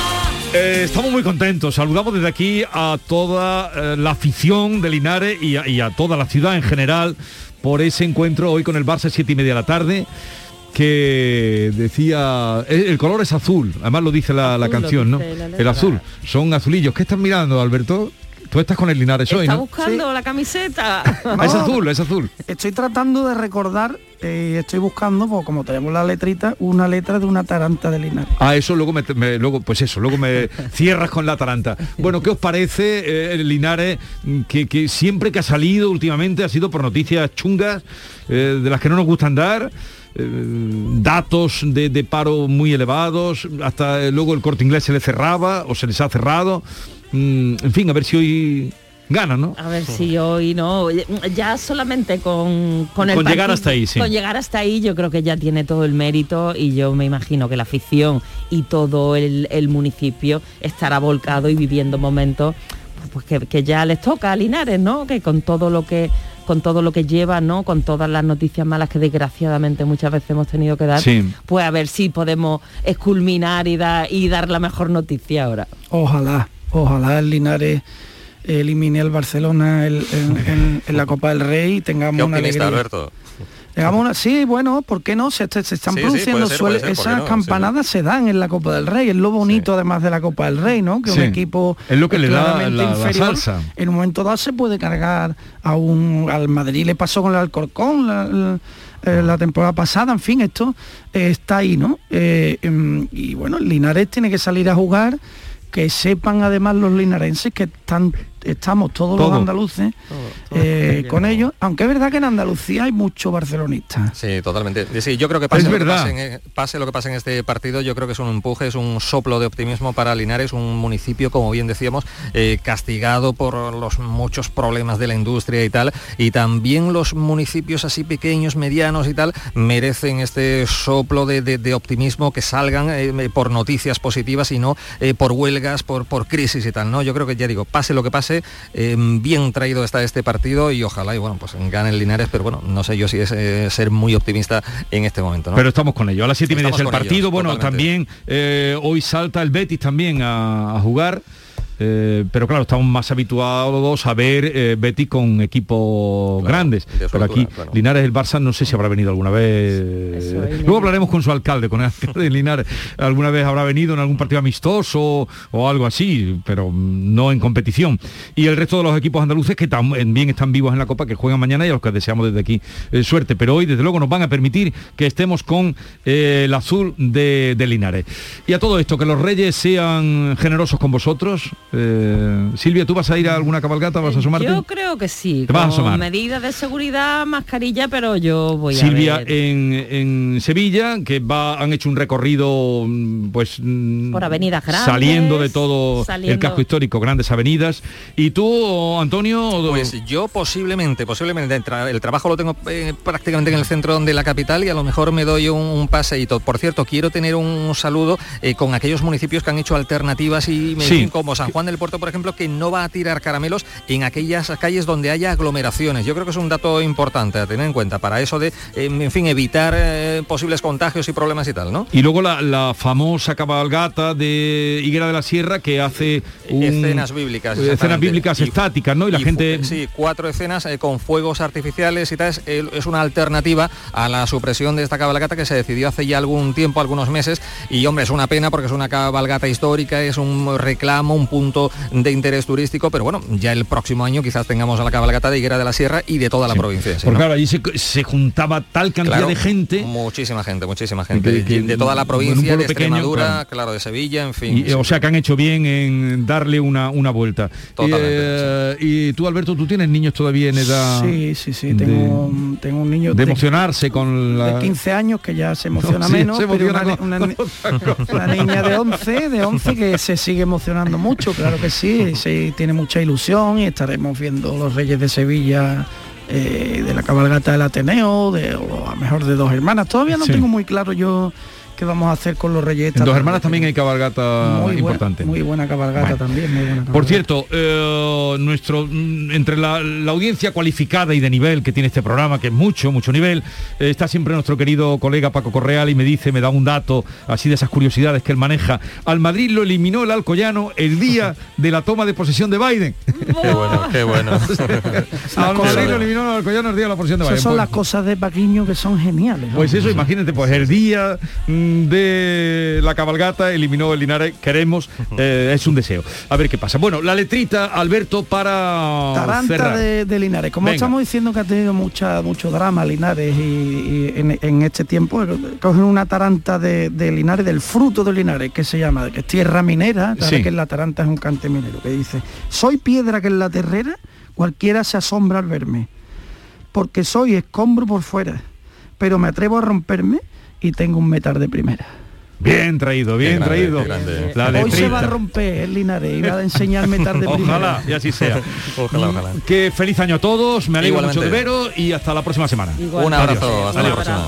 Eh, estamos muy contentos. Saludamos desde aquí a toda eh, la afición de Linares y a, toda la ciudad en general por ese encuentro hoy con el Barça siete y media de la tarde que decía el, color es azul. Además lo dice la, canción no el azul. Son azulillos. ¿qué están mirando Alberto? Tú estás con el Linares hoy, Está buscando la camiseta. [laughs] es azul, es azul. Estoy tratando de recordar eh, estoy buscando, pues, como tenemos la letrita, una letra de una taranta de Linares. Ah, eso luego me, luego, pues eso, luego me [laughs] cierras con la taranta. Bueno, ¿qué os parece eh, el Linares que, siempre que ha salido últimamente ha sido por noticias chungas, eh, de las que no nos gustan dar? datos de, de, paro muy elevados, hasta luego el corte inglés se le cerraba o se les ha cerrado. Mm, en fin, a ver si hoy gana, ¿no? A ver si hoy no. Ya solamente con, con el Con llegar hasta ahí, sí. Con llegar hasta ahí yo creo que ya tiene todo el mérito y yo me imagino que la afición y todo el, el municipio estará volcado y viviendo momentos pues que, que ya les toca a Linares, ¿no? Que con todo lo que con todo lo que lleva, ¿no? Con todas las noticias malas que desgraciadamente muchas veces hemos tenido que dar, Sí. pues a ver si podemos esculminar y, dar y dar la mejor noticia ahora. Ojalá, ojalá el Linares elimine al Barcelona el- en, en- en la Copa del Rey y tengamos una optimista, alegría. Alberto. Tengamos una, sí, bueno, ¿por qué no? Se, se- se están Sí, sí, produciendo, puede ser, suele- puede ser, ¿por qué esas no? Sí, campanadas se dan en la Copa del Rey, es lo bonito además de la Copa del Rey, ¿no? Que Sí. un equipo Es lo que le da la- la inferior, salsa. en un momento dado se puede cargar a un al Madrid le pasó con el Alcorcón la, la- eh, la temporada pasada, en fin, esto eh, está ahí, ¿no? Eh, em, y bueno, el Linares tiene que salir a jugar, que sepan además los linarenses que están estamos todos Todo. los andaluces eh, con ellos, aunque es verdad que en Andalucía hay muchos barcelonistas. Sí, totalmente. Sí, yo creo que pase, Es lo que verdad. pase, en, eh, pase lo que pase en este partido, yo creo que es un empuje, es un soplo de optimismo para Linares, un municipio, como bien decíamos, eh, castigado por los muchos problemas de la industria y tal, y también los municipios así pequeños, medianos y tal, merecen este soplo de, de- de optimismo que salgan eh, por noticias positivas y no eh, por huelgas, por, por crisis y tal, ¿no? Yo creo que ya digo, pase lo que pase, eh, bien traído está este partido y ojalá y bueno, pues gane el Linares, pero bueno, no sé yo si es eh, ser muy optimista en este momento, ¿no? Pero estamos con ello. A las siete y media es el partido. ellos, bueno, totalmente. también eh, hoy salta el Betis también a, a jugar. Eh, pero claro, estamos más habituados a ver eh, Betis con equipos grandes. de Pero aquí claro. Linares, el Barça, no sé si habrá venido alguna vez. Luego hablaremos con su alcalde, con el alcalde de Linares. Alguna vez habrá venido en algún partido amistoso o algo así, pero no en competición. Y el resto de los equipos andaluces que también están vivos en la Copa, que juegan mañana y a los que deseamos desde aquí eh, suerte. Pero hoy, desde luego, nos van a permitir que estemos con eh, el azul de, de Linares. Y a todo esto, que los reyes sean generosos con vosotros. Eh, Silvia, ¿tú vas a ir a alguna cabalgata? ¿Vas a asomarte? Yo creo que sí, Te vas a con asomar. medidas de seguridad, mascarilla, pero yo voy Silvia a ver. en, en Sevilla, que va, han hecho un recorrido mm, pues mm, Por avenidas grandes, saliendo de todo el casco histórico, grandes avenidas. ¿Y tú, Antonio? Pues yo posiblemente, posiblemente, el, tra- el trabajo lo tengo eh, prácticamente en el centro de la capital y a lo mejor me doy un, un paseíto. Por cierto, quiero tener un saludo eh, con aquellos municipios que han hecho alternativas y me Sí. dicen como San Juan del Puerto, por ejemplo, que no va a tirar caramelos en aquellas calles donde haya aglomeraciones. Yo creo que es un dato importante a tener en cuenta para eso de, eh, en fin, evitar eh, posibles contagios y problemas y tal, ¿no? Y luego la, la famosa cabalgata de Higuera de la Sierra que hace un- Escenas bíblicas. escenas bíblicas Y- estáticas, ¿no? Y la y gente sí, cuatro escenas eh, con fuegos artificiales y tal. Es, es una alternativa a la supresión de esta cabalgata que se decidió hace ya algún tiempo, algunos meses. Y hombre, es una pena porque es una cabalgata histórica, es un reclamo, un punto de interés turístico. Pero bueno, ya el próximo año quizás tengamos a la cabalgata de Higuera de la Sierra y de toda la provincia. sí, Porque ¿no? claro, allí se, se juntaba tal cantidad Claro, de gente. Muchísima gente, muchísima gente. Que- que- de toda la provincia, de pequeño, Extremadura, claro. claro. de Sevilla, en fin. Y, o sea que han hecho bien en darle una, una vuelta. Totalmente, Eh, Y tú, Alberto, tú tienes niños todavía en edad Sí, sí, sí, de- tengo, un- tengo un niño de de, emocionarse con la... de 15 años que ya se emociona [laughs] menos, se pero emociona una, con- una- una niña de 11, de 11 que se sigue emocionando mucho, claro que sí, sí, tiene mucha ilusión y estaremos viendo los Reyes de Sevilla eh, de la cabalgata del Ateneo, de, o a lo mejor de dos hermanas. Todavía no Sí. tengo muy claro yo qué vamos a hacer con los Reyes. En dos hermanas también hay cabalgata muy buena- importante. muy buena cabalgata Bueno. también, muy buena Por cierto, eh, nuestro mm, entre la, la audiencia cualificada y de nivel que tiene este programa, que es mucho, mucho nivel, eh, está siempre nuestro querido colega Paco Correal y me dice, me da un dato así de esas curiosidades que él maneja. Al Madrid lo eliminó el Alcoyano el día de la toma de posesión de Biden. [laughs] Qué bueno, qué bueno. [laughs] Al Madrid lo eliminó el Alcoyano el día de la posesión de Biden. Esas son Pues- las cosas de Paquiño que son geniales. ¿no? Pues eso, imagínate, pues el día mm, de la cabalgata eliminó el Linares, queremos, eh, es un deseo. A ver qué pasa. Bueno, la letrita, Alberto, para Taranta cerrar. de, de Linares. Como Venga. estamos diciendo que ha tenido mucha, mucho drama Linares y, y en, en este tiempo, cogen una taranta de, de Linares, del fruto de Linares, que se llama, que es tierra minera, Sí. que la taranta es un cante minero, que dice, soy piedra que en la terrera, cualquiera se asombra al verme, porque soy escombro por fuera, pero me atrevo a romperme y tengo un metal de primera. Bien traído, bien traído. Hoy se va a romper el Linares y va a enseñarme tarde [laughs] Ojalá, y así sea. [laughs] ojalá, ojalá. Que feliz año a todos, me alegro mucho de veros y hasta la próxima semana. Un abrazo, hasta la próxima.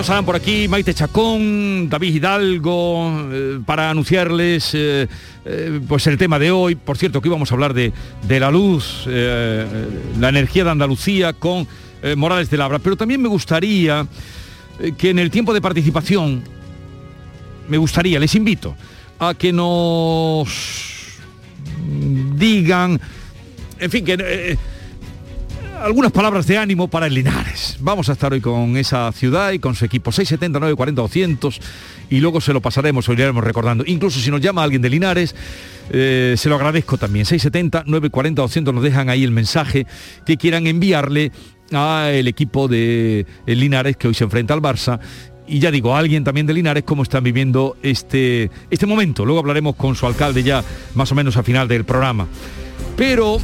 Estarán por aquí Maite Chacón, David Hidalgo, eh, para anunciarles eh, eh, pues el tema de hoy. Por cierto, que íbamos a hablar de, de la luz, la energía de Andalucía con Morales de Labra. Pero también me gustaría que en el tiempo de participación, me gustaría, les invito a que nos digan, en fin, que algunas palabras de ánimo para el Linares. Vamos a estar hoy con esa ciudad y con su equipo 679 40 200 y luego se lo pasaremos o iremos recordando. Incluso si nos llama alguien de Linares, eh, se lo agradezco también. 670 940 200 nos dejan ahí el mensaje que quieran enviarle al equipo de Linares que hoy se enfrenta al Barça y ya digo, a alguien también de Linares cómo están viviendo este, este momento. Luego hablaremos con su alcalde ya más o menos al final del programa. Pero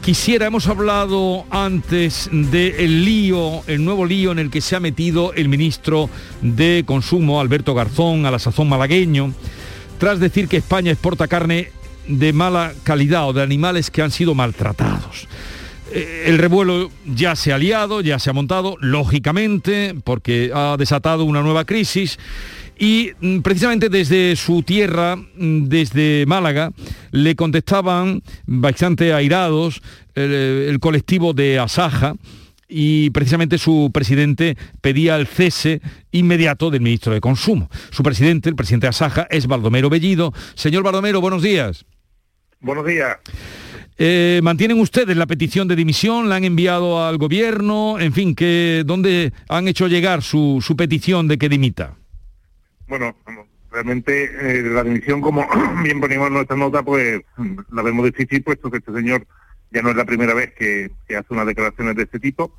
Quisiera, hemos hablado antes del lío, el nuevo lío en el que se ha metido el ministro de Consumo, Alberto Garzón, a la sazón malagueño, tras decir que España exporta carne de mala calidad o de animales que han sido maltratados. Eh, el revuelo ya se ha liado, ya se ha montado, lógicamente, porque ha desatado una nueva crisis y mm, precisamente desde su tierra, mm, desde Málaga, le contestaban bastante airados el, colectivo de Asaja, y precisamente su presidente pedía el cese inmediato del ministro de Consumo. Su presidente, el presidente de Asaja, es Baldomero Bellido. Señor Baldomero, buenos días. Buenos días. Eh, ¿Mantienen ustedes la petición de dimisión? ¿La han enviado al gobierno? En fin, que, ¿dónde han hecho llegar su, su petición de que dimita? Bueno, realmente eh, la dimisión, como [clears throat] bien ponemos en nuestra nota, pues la vemos difícil, puesto que este señor ya no es la primera vez que, hace unas declaraciones de este tipo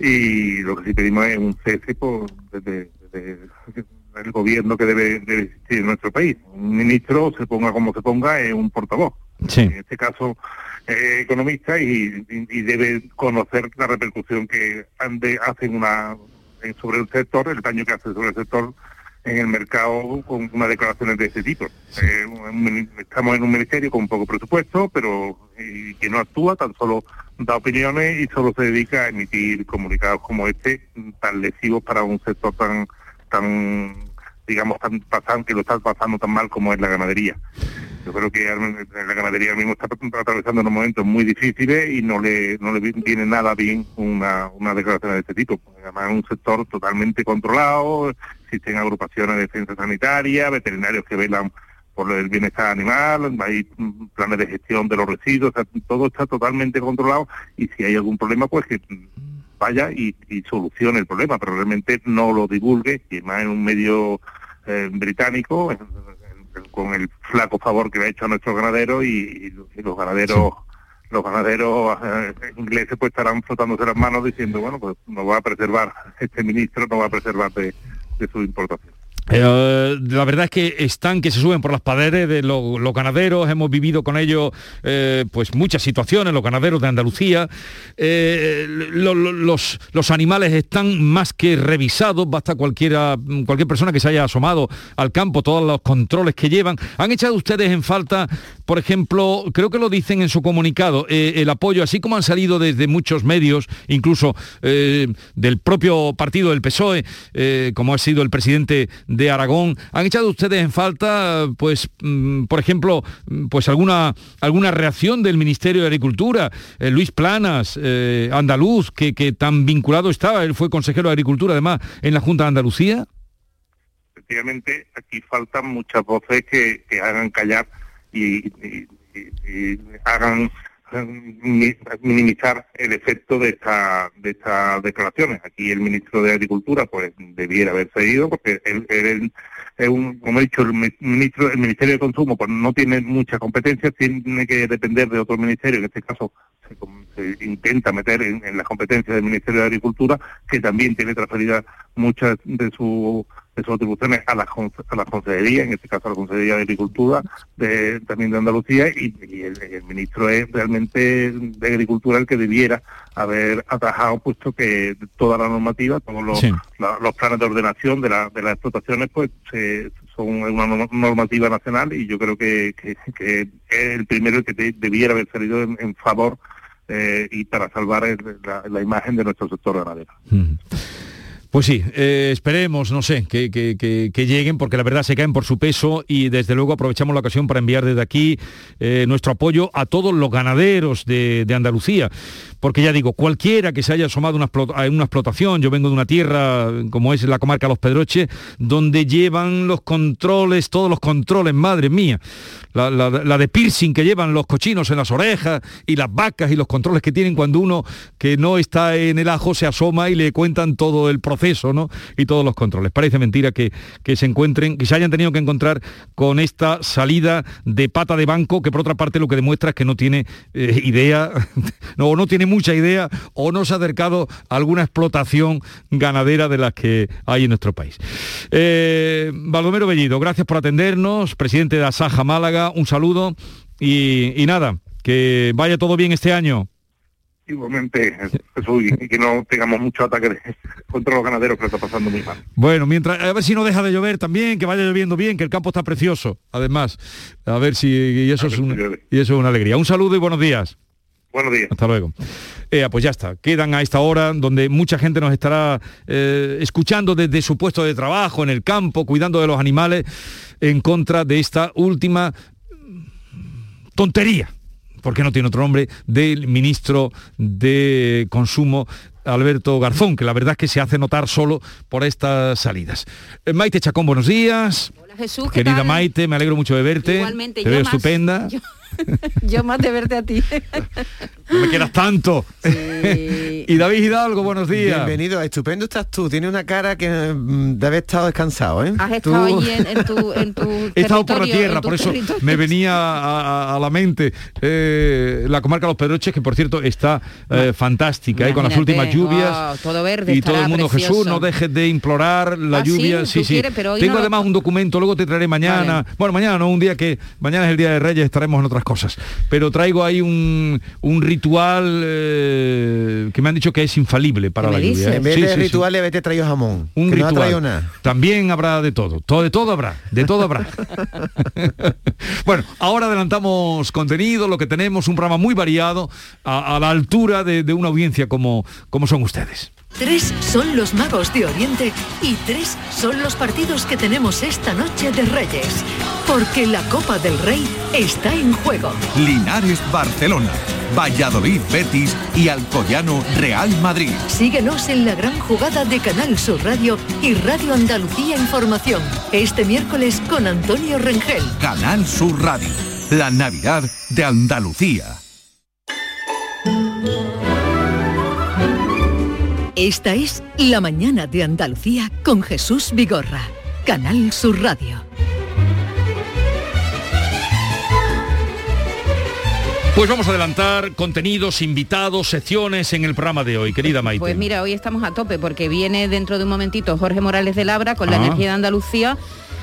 y lo que sí pedimos es un cese por, desde, el gobierno que debe, existir en nuestro país. Un ministro, se ponga como se ponga, es un portavoz. En este caso, es economista y, debe conocer la repercusión que ande, hacen una sobre el sector, el daño que hace sobre el sector en el mercado con unas declaraciones de ese tipo. Eh, estamos en un ministerio con poco presupuesto, pero que no actúa, tan solo da opiniones y solo se dedica a emitir comunicados como este, tan lesivos para un sector tan, tan digamos, tan pasando, que lo está pasando tan mal como es la ganadería. Yo creo que la ganadería mismo está atravesando unos momentos muy difíciles y no le, no le viene nada bien una, una declaración de este tipo. Además es un sector totalmente controlado, existen agrupaciones de defensa sanitaria, veterinarios que velan por el bienestar animal, hay planes de gestión de los residuos, todo está totalmente controlado y si hay algún problema pues que vaya y, solucione el problema, pero realmente no lo divulgue, y más en un medio eh, británico, con el flaco favor que le ha hecho a nuestros ganaderos y, los ganaderos los ganaderos eh, ingleses pues estarán frotándose las manos diciendo bueno pues no va a preservar este ministro no va a preservar de, su importación Eh, la verdad es que están que se suben por las paredes de los, ganaderos, hemos vivido con ellos eh, pues muchas situaciones, los ganaderos de Andalucía, eh, los, los, animales están más que revisados, basta cualquiera, cualquier persona que se haya asomado al campo, todos los controles que llevan. ¿Han echado ustedes en falta, por ejemplo, creo que lo dicen en su comunicado, el apoyo, así como han salido desde muchos medios, incluso del propio partido del PSOE, como ha sido el presidente de Aragón. ¿Han echado ustedes en falta, pues, mm, por ejemplo, mm, pues alguna, alguna reacción del Ministerio de Agricultura? Eh, Luis Planas, eh, andaluz, que, tan vinculado estaba, él fue consejero de Agricultura además en la Junta de Andalucía. Efectivamente, aquí faltan muchas voces que, hagan callar y hagan minimizar el efecto de, esta, de estas declaraciones. Aquí el ministro de Agricultura pues debiera haberse ido porque él, es un, como he dicho, el ministro, el Ministerio de Consumo pues no tiene mucha competencia, tiene que depender de otro ministerio, en este caso se, intenta meter en, en las competencias del Ministerio de Agricultura, que también tiene transferida muchas de su de sus atribuciones a la, a la Consejería, en este caso a la Consejería de Agricultura, de, también de Andalucía, y, el, ministro es realmente de Agricultura el que debiera haber atajado, puesto que toda la normativa, todos los, los planes de ordenación de, la, de las explotaciones, pues son una normativa nacional y yo creo que, que, es el primero que debiera haber salido en, favor eh, y para salvar la, imagen de nuestro sector ganadero. Pues sí, eh, esperemos, no sé, que, lleguen, porque la verdad se caen por su peso y desde luego aprovechamos la ocasión para enviar desde aquí eh, nuestro apoyo a todos los ganaderos de, Andalucía, porque ya digo, cualquiera que se haya asomado a una explotación, yo vengo de una tierra como es la comarca Los Pedroches, donde llevan los controles, todos los controles, madre mía, la, de piercing que llevan los cochinos en las orejas y las vacas y los controles que tienen cuando uno que no está en el ajo se asoma y le cuentan todo el proceso ¿no? y todos los controles. Parece mentira que, que se encuentren, que se hayan tenido que encontrar con esta salida de pata de banco, que por otra parte lo que demuestra es que no tiene eh, idea, [laughs] no, no tiene mucha idea, o no se ha acercado a alguna explotación ganadera de las que hay en nuestro país. Eh, Baldomero Bellido, gracias por atendernos, presidente de Asaja Málaga, un saludo y, y nada, que vaya todo bien este año. Igualmente, y que no tengamos mucho ataque contra los ganaderos que lo está pasando muy mal. Bueno, mientras, a ver si no deja de llover también, que vaya lloviendo bien, que el campo está precioso, además. A ver si y eso, es, y eso es una alegría. Un saludo y buenos días. Buenos días. Hasta luego. Eh, pues ya está. Quedan a esta hora donde mucha gente nos estará eh, escuchando desde su puesto de trabajo, en el campo, cuidando de los animales, en contra de esta última tontería porque no tiene otro nombre, del ministro de Consumo Alberto Garzón, que la verdad es que se hace notar solo por estas salidas. Eh, Maite Chacón, buenos días. Hola Jesús, Querida Maite, me alegro mucho de verte. Igualmente, Te veo estupenda. [laughs] Yo, más de verte a ti. no me quieras tanto. [laughs] y David Hidalgo, buenos días. Bienvenido, estupendo estás tú. Tienes una cara que mm, debe haber estado descansado, ¿eh? Has estado allí en, tu, [laughs] en tu He estado por la tierra, por eso me venía a, la mente eh, la comarca Los Pedroches, que por cierto está eh, fantástica, ¿eh? con las últimas lluvias. todo verde. Y todo el mundo, Jesús, no dejes de implorar la ah, lluvia. Sí, sí. Tengo además un documento, luego te traeré mañana. Bueno, mañana no, un día que mañana es el Día de Reyes, estaremos en otras cosas. Pero traigo ahí un, ritual eh, que me han dicho que es infalible para la lluvia. ¿eh? En vez de ritual le vete traído jamón. Un ritual. nada. También habrá de todo. Todo de todo habrá. De todo habrá. [laughs] [laughs] bueno, ahora adelantamos contenido, lo que tenemos, un programa muy variado, a, la altura de, una audiencia como, como son ustedes. Tres son los magos de Oriente y tres son los partidos que tenemos esta noche de Reyes. Porque la Copa del Rey está en juego. Linares Barcelona, Valladolid Betis y Alcoyano Real Madrid. Síguenos en la gran jugada de Canal Sur Radio y Radio Andalucía Información. Este miércoles con Antonio Rengel. Canal Sur Radio. La Navidad de Andalucía. Esta es La Mañana de Andalucía con Jesús Vigorra, Canal Sur Radio. Pues vamos a adelantar contenidos, invitados, secciones en el programa de hoy, querida Maite. Pues mira, hoy estamos a tope porque viene dentro de un momentito Jorge Morales de Labra con la Ah. energía de Andalucía.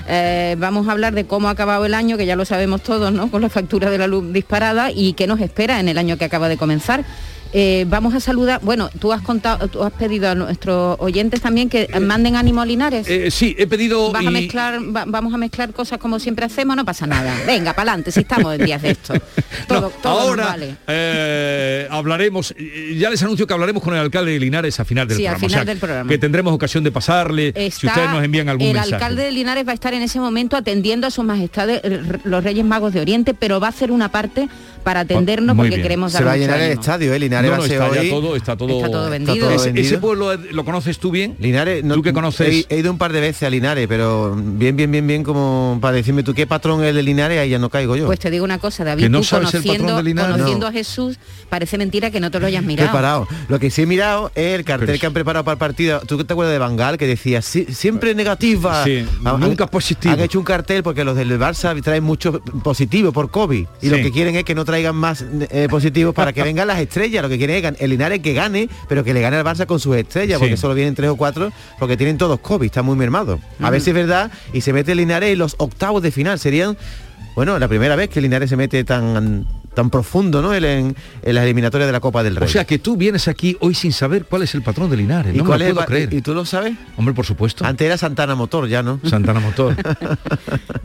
Eh, vamos a hablar de cómo ha acabado el año, que ya lo sabemos todos, ¿no? Con la factura de la luz disparada y qué nos espera en el año que acaba de comenzar. Eh, vamos a saludar, bueno, tú has contado, tú has pedido a nuestros oyentes también que manden ánimo a Linares. Eh, sí, he pedido... Vas a mezclar, va- vamos a mezclar cosas como siempre hacemos, no pasa nada. Venga, para adelante, si estamos en días de esto. [laughs] Todo, todo nos Ahora vale. eh, hablaremos, eh, ya les anuncio que hablaremos con el alcalde de Linares a final del Sí, al programa. final del programa. Que tendremos ocasión de pasarle si ustedes nos envían algún el mensaje. alcalde de Linares va a estar en ese momento atendiendo a su majestad eh, los Reyes Magos de Oriente, pero va a hacer una parte para atendernos Muy porque bien. queremos Se dar va a llenar el estadio, ¿eh? Linares No, va no, a ser está ya todo, está todo, Está todo vendido. Ese, vendido. ese pueblo lo conoces tú bien. Linares, no, tú que conoces. He, he ido un par de veces a Linares, pero bien, bien, bien, bien, como para decirme tú qué patrón es el de Linares, ahí ya no caigo yo. Pues te digo una cosa, David, ¿Que no tú sabes el patrón conociendo, de Linares? conociendo No. a Jesús, parece mentira que no te lo hayas mirado. preparado. Lo que sí he mirado es el cartel Pero- que han preparado para el partido. ¿Tú te acuerdas de Bangal que decía "Sí, siempre negativa? Sí, Han- nunca positivo. Han hecho un cartel porque los del Barça traen mucho positivo por COVID y lo que quieren es que no traigan más eh, positivos para que vengan las estrellas. Lo que quieren es el Linares que gane, pero que le gane al Barça con sus estrellas, Sí. porque solo vienen tres o cuatro, porque tienen todos COVID, está muy mermado. A ver si es verdad y se mete el Linares en los octavos de final. Serían bueno, la primera vez que el Linares se mete tan tan profundo, ¿no? En, en, en las eliminatorias de la Copa del Rey. O sea que tú vienes aquí hoy sin saber cuál es el patrón de Linares. ¿Y no cuál me es lo puedo creer. ¿Y tú lo sabes? Hombre, por supuesto. Antes era Santana Motor, ya no. Santana Motor. [laughs]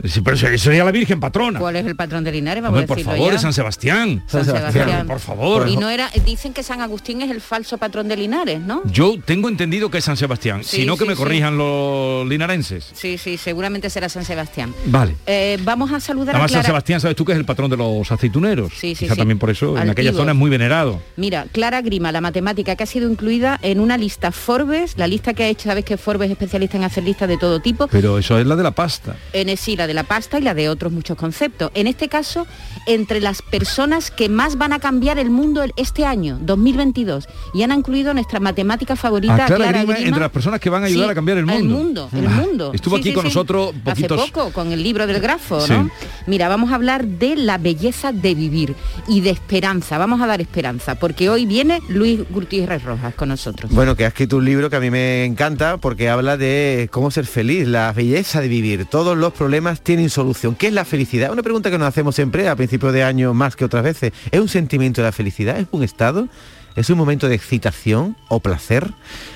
Sí, pero sería la Virgen patrona. ¿Cuál es el patrón de Linares? Vamos Hombre, por favor, ya. es San Sebastián. San Sebastián. Por favor. Y no era, dicen que San Agustín es el falso patrón de Linares, ¿no? Yo tengo entendido que es San Sebastián. Sí, si no, que sí, me sí. corrijan los linarenses. Sí, sí, seguramente será San Sebastián. Vale. Eh, vamos a saludar Además, a San Clara. Sebastián, sabes tú que es el patrón de los aceituneros. Sí, sí, Quizá sí. también por eso en aquella zona es muy venerado. Mira, Clara Grima, la matemática que ha sido incluida en una lista Forbes, la lista que ha hecho, sabes que Forbes es especialista en hacer listas de todo tipo, Pero eso es la de la pasta. en sí, la de la pasta y la de otros muchos conceptos. En este caso, entre las personas que más van a cambiar el mundo el- este año, 2022, y han incluido nuestra matemática favorita, A Clara Clara Grima, Grima. entre las personas que van a ayudar Sí, a cambiar el mundo. El mundo, el Ah, mundo. Estuvo Sí, aquí sí, con nosotros poquitos... Hace poco, con el libro del grafo. ¿no? Mira, vamos a hablar de la belleza de vivir y de esperanza. Vamos a dar esperanza, porque hoy viene Luis Gutiérrez Rojas con nosotros. Bueno, que ha escrito un libro que a mí me encanta porque habla de cómo ser feliz, la belleza de vivir. Todos los problemas tienen solución. ¿Qué es la felicidad? Una pregunta que nos hacemos siempre a principios de año más que otras veces. ¿Es un sentimiento de la felicidad? ¿Es un estado? ¿Es un momento de excitación o placer?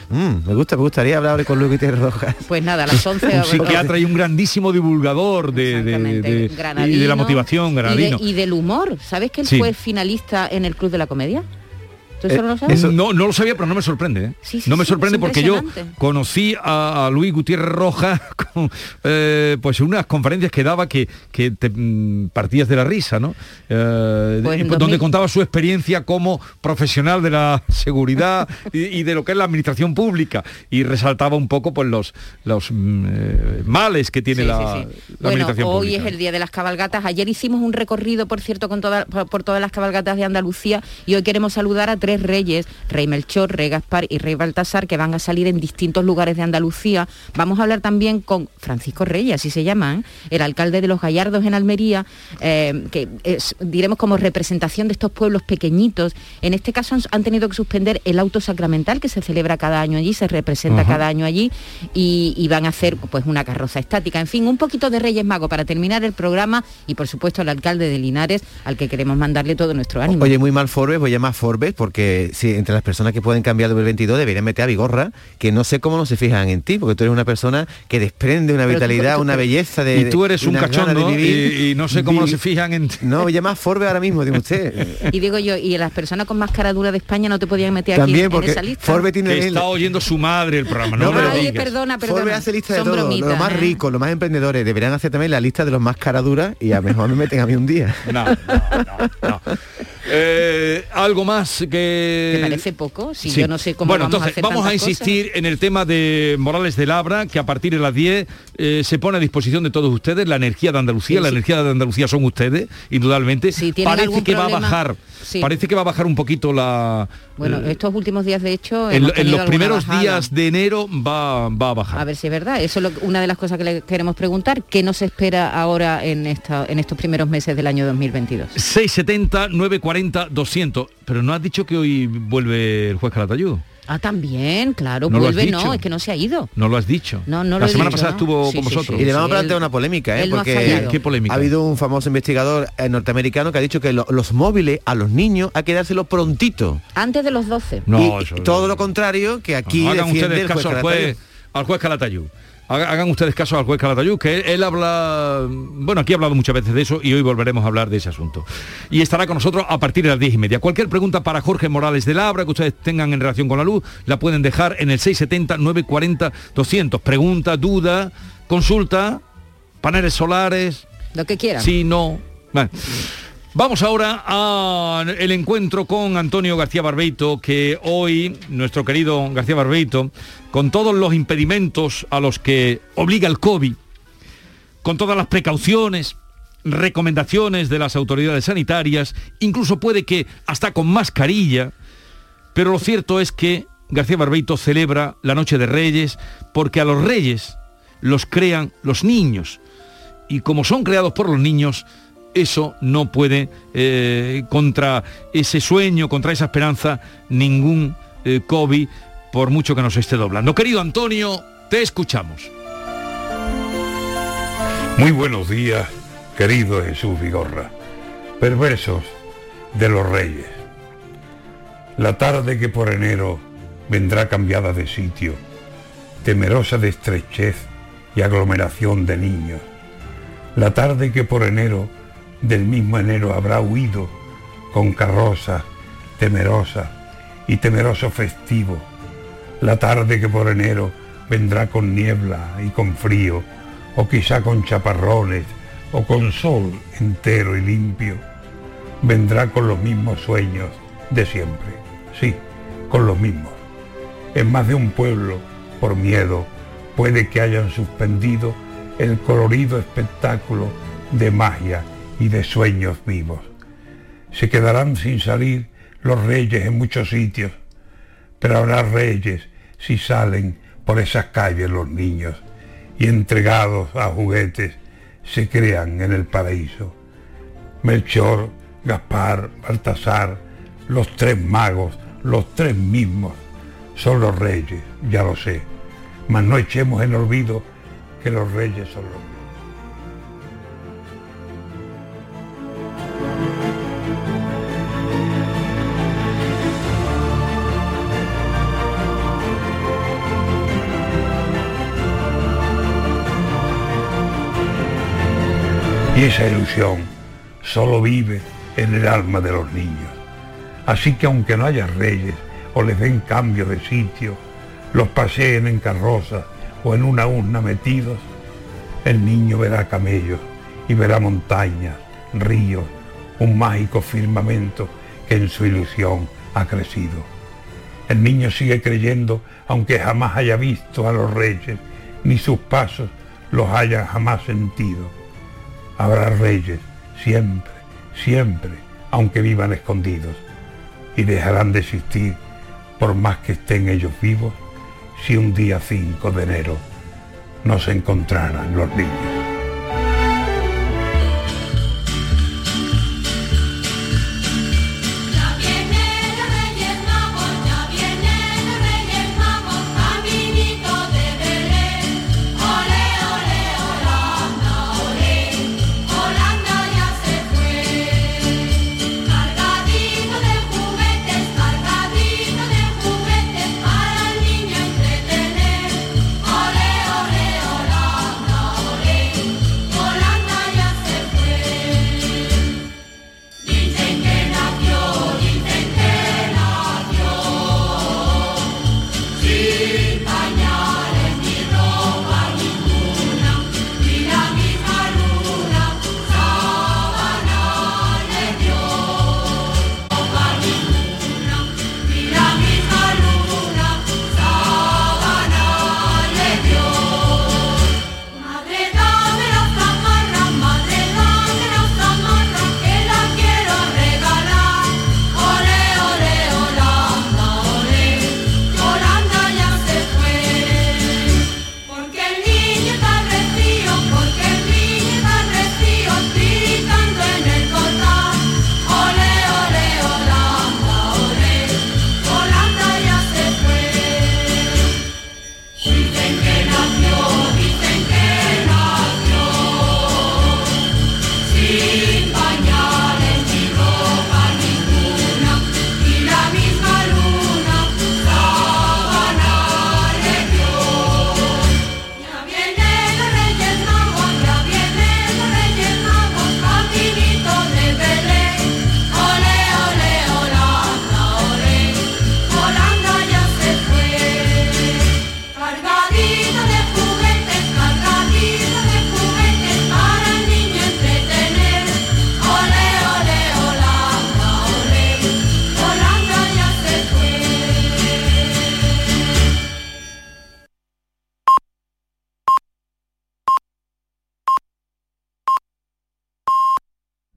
Mm, me gusta, me gustaría hablar con Luis Gutiérrez Rojas. Pues nada, a las [laughs] 11 Un psiquiatra y un grandísimo divulgador de, de- de- y de la motivación, y, granadino. y del humor. ¿Sabes que él Sí. fue finalista en el Club de la Comedia? ¿Tú Eh, no lo sabes? no, no lo sabía, pero no me sorprende. ¿eh? Sí, sí, no me sí, sorprende porque yo conocí a, a Luis Gutiérrez Rojas [laughs] con eh, pues unas conferencias que daba que, que te mm, partías de la risa, ¿no? Pues en donde 2000 contaba su experiencia como profesional de la [laughs] seguridad y, y de lo que es la administración pública y resaltaba un poco pues los los mm, males que tiene la, Bueno, administración hoy pública. es el día de las cabalgatas. Ayer hicimos un recorrido, por cierto, con toda- por, por todas las cabalgatas de Andalucía y hoy queremos saludar a tres reyes, Rey Melchor, Rey Gaspar y Rey Baltasar, que van a salir en distintos lugares de Andalucía. Vamos a hablar también con Francisco Reyes, así se llama, ¿eh? el alcalde de Los Gallardos en Almería, eh, que es, diremos como representación de estos pueblos pequeñitos. En este caso han, han tenido que suspender el auto sacramental que se celebra cada año allí, se representa cada año allí y, y van a hacer pues una carroza estática. En fin, un poquito de Reyes Magos para terminar el programa y por supuesto al alcalde de Linares, al que queremos mandarle todo nuestro ánimo. Oye, muy mal Forbes, voy a llamar Forbes porque si entre las personas que pueden cambiar 2022 deberían meter a Vigorra, que no sé cómo no se fijan en ti, porque tú eres una persona que desprende una vitalidad, tú- una belleza de y tú eres de un cachondo de vivir. y- y no sé cómo no se fijan en No, voy a llamar Forbes ahora mismo, digo usted. [laughs] Y digo yo, y las personas con más cara dura de España no te podían meter aquí También en porque esa lista. Forbes tiene Que el- está oyendo su madre el programa, no, No, lo pero- Ay, perdona, perdona. Hace lista de Son todo, bromitas, los más ¿eh? ricos, los más emprendedores, deberían hacer también la lista de los más caraduras y a lo mejor me meten a mí un día. No, no, no, no. Eh, algo más que ¿Te parece poco? Si sí. yo no sé cómo bueno, vamos a hacer vamos a insistir en el tema de Morales de Labra, que a partir de las 10 eh, se pone a disposición de todos ustedes la energía de Andalucía. Sí, la sí. energía de Andalucía son ustedes, indudablemente. ¿tienen parece que va a bajar. Parece que va a bajar un poquito la. Bueno, eh, estos últimos días, de hecho, en, los primeros bajada. días de enero va, va a bajar. A ver si es verdad. Eso es lo- una de las cosas que le queremos preguntar. ¿Qué nos espera ahora en, esta, en estos primeros meses del año 2022? 670, 940, 200. Pero no has dicho que hoy vuelve el juez Calatayud. Ah, también, claro, ¿No lo has vuelve, no, es que no se ha ido. No lo has dicho. No, no lo La he semana dicho, pasada ¿no? estuvo Sí, con sí, vosotros. sí, Y le vamos a plantear una polémica, ¿eh? ha porque fallado. ¿Qué polémica? ha habido un famoso investigador eh, norteamericano que ha dicho que lo- los móviles a los niños hay que dárselos prontito. Antes de los 12. No, y eso- todo lo contrario que aquí No, hagan defiende ustedes el juez caso al Calatayud. juez, al juez Calatayud. Haga- Hagan ustedes caso al juez Calatayud, que él, él habla, bueno, aquí ha hablado muchas veces de eso y hoy volveremos a hablar de ese asunto. Y estará con nosotros a partir de las diez y media. Cualquier pregunta para Jorge Morales de Labra que ustedes tengan en relación con la luz, la pueden dejar en el 670-940-200. Pregunta, duda, consulta, paneles solares, Lo que quieran. Sí, no. Vale. Vamos ahora al encuentro con Antonio García Barbeito, que hoy, nuestro querido García Barbeito, con todos los impedimentos a los que obliga el COVID, con todas las precauciones, recomendaciones de las autoridades sanitarias, incluso puede que hasta con mascarilla, pero lo cierto es que García Barbeito celebra la Noche de Reyes porque a los reyes los crean los niños. Y como son creados por los niños, eso no puede, eh, contra ese sueño, contra esa esperanza, ningún eh, COVID, por mucho que nos esté doblando. Querido Antonio, te escuchamos. Muy buenos días, querido Jesús Vigorra, perversos de los reyes. La tarde que por enero vendrá cambiada de sitio, temerosa de estrechez y aglomeración de niños. La tarde que por enero del mismo enero habrá huido con carroza temerosa y temeroso festivo. La tarde que por enero vendrá con niebla y con frío, o quizá con chaparrones, o con sol entero y limpio. Vendrá con los mismos sueños de siempre, sí, con los mismos. En más de un pueblo, por miedo, puede que hayan suspendido el colorido espectáculo de magia y de sueños vivos. Se quedarán sin salir los reyes en muchos sitios, pero habrá reyes si salen por esas calles los niños y entregados a juguetes se crean en el paraíso. Melchor, Gaspar, Baltasar, los tres magos, los tres mismos, son los reyes, ya lo sé, mas no echemos en olvido que los reyes son los Y esa ilusión solo vive en el alma de los niños. Así que aunque no haya reyes o les den cambio de sitio, los paseen en carrozas o en una urna metidos, el niño verá camellos y verá montañas, ríos, un mágico firmamento que en su ilusión ha crecido. El niño sigue creyendo aunque jamás haya visto a los reyes, ni sus pasos los haya jamás sentido. Habrá reyes siempre, siempre, aunque vivan escondidos, y dejarán de existir por más que estén ellos vivos si un día 5 de enero no se encontraran los niños.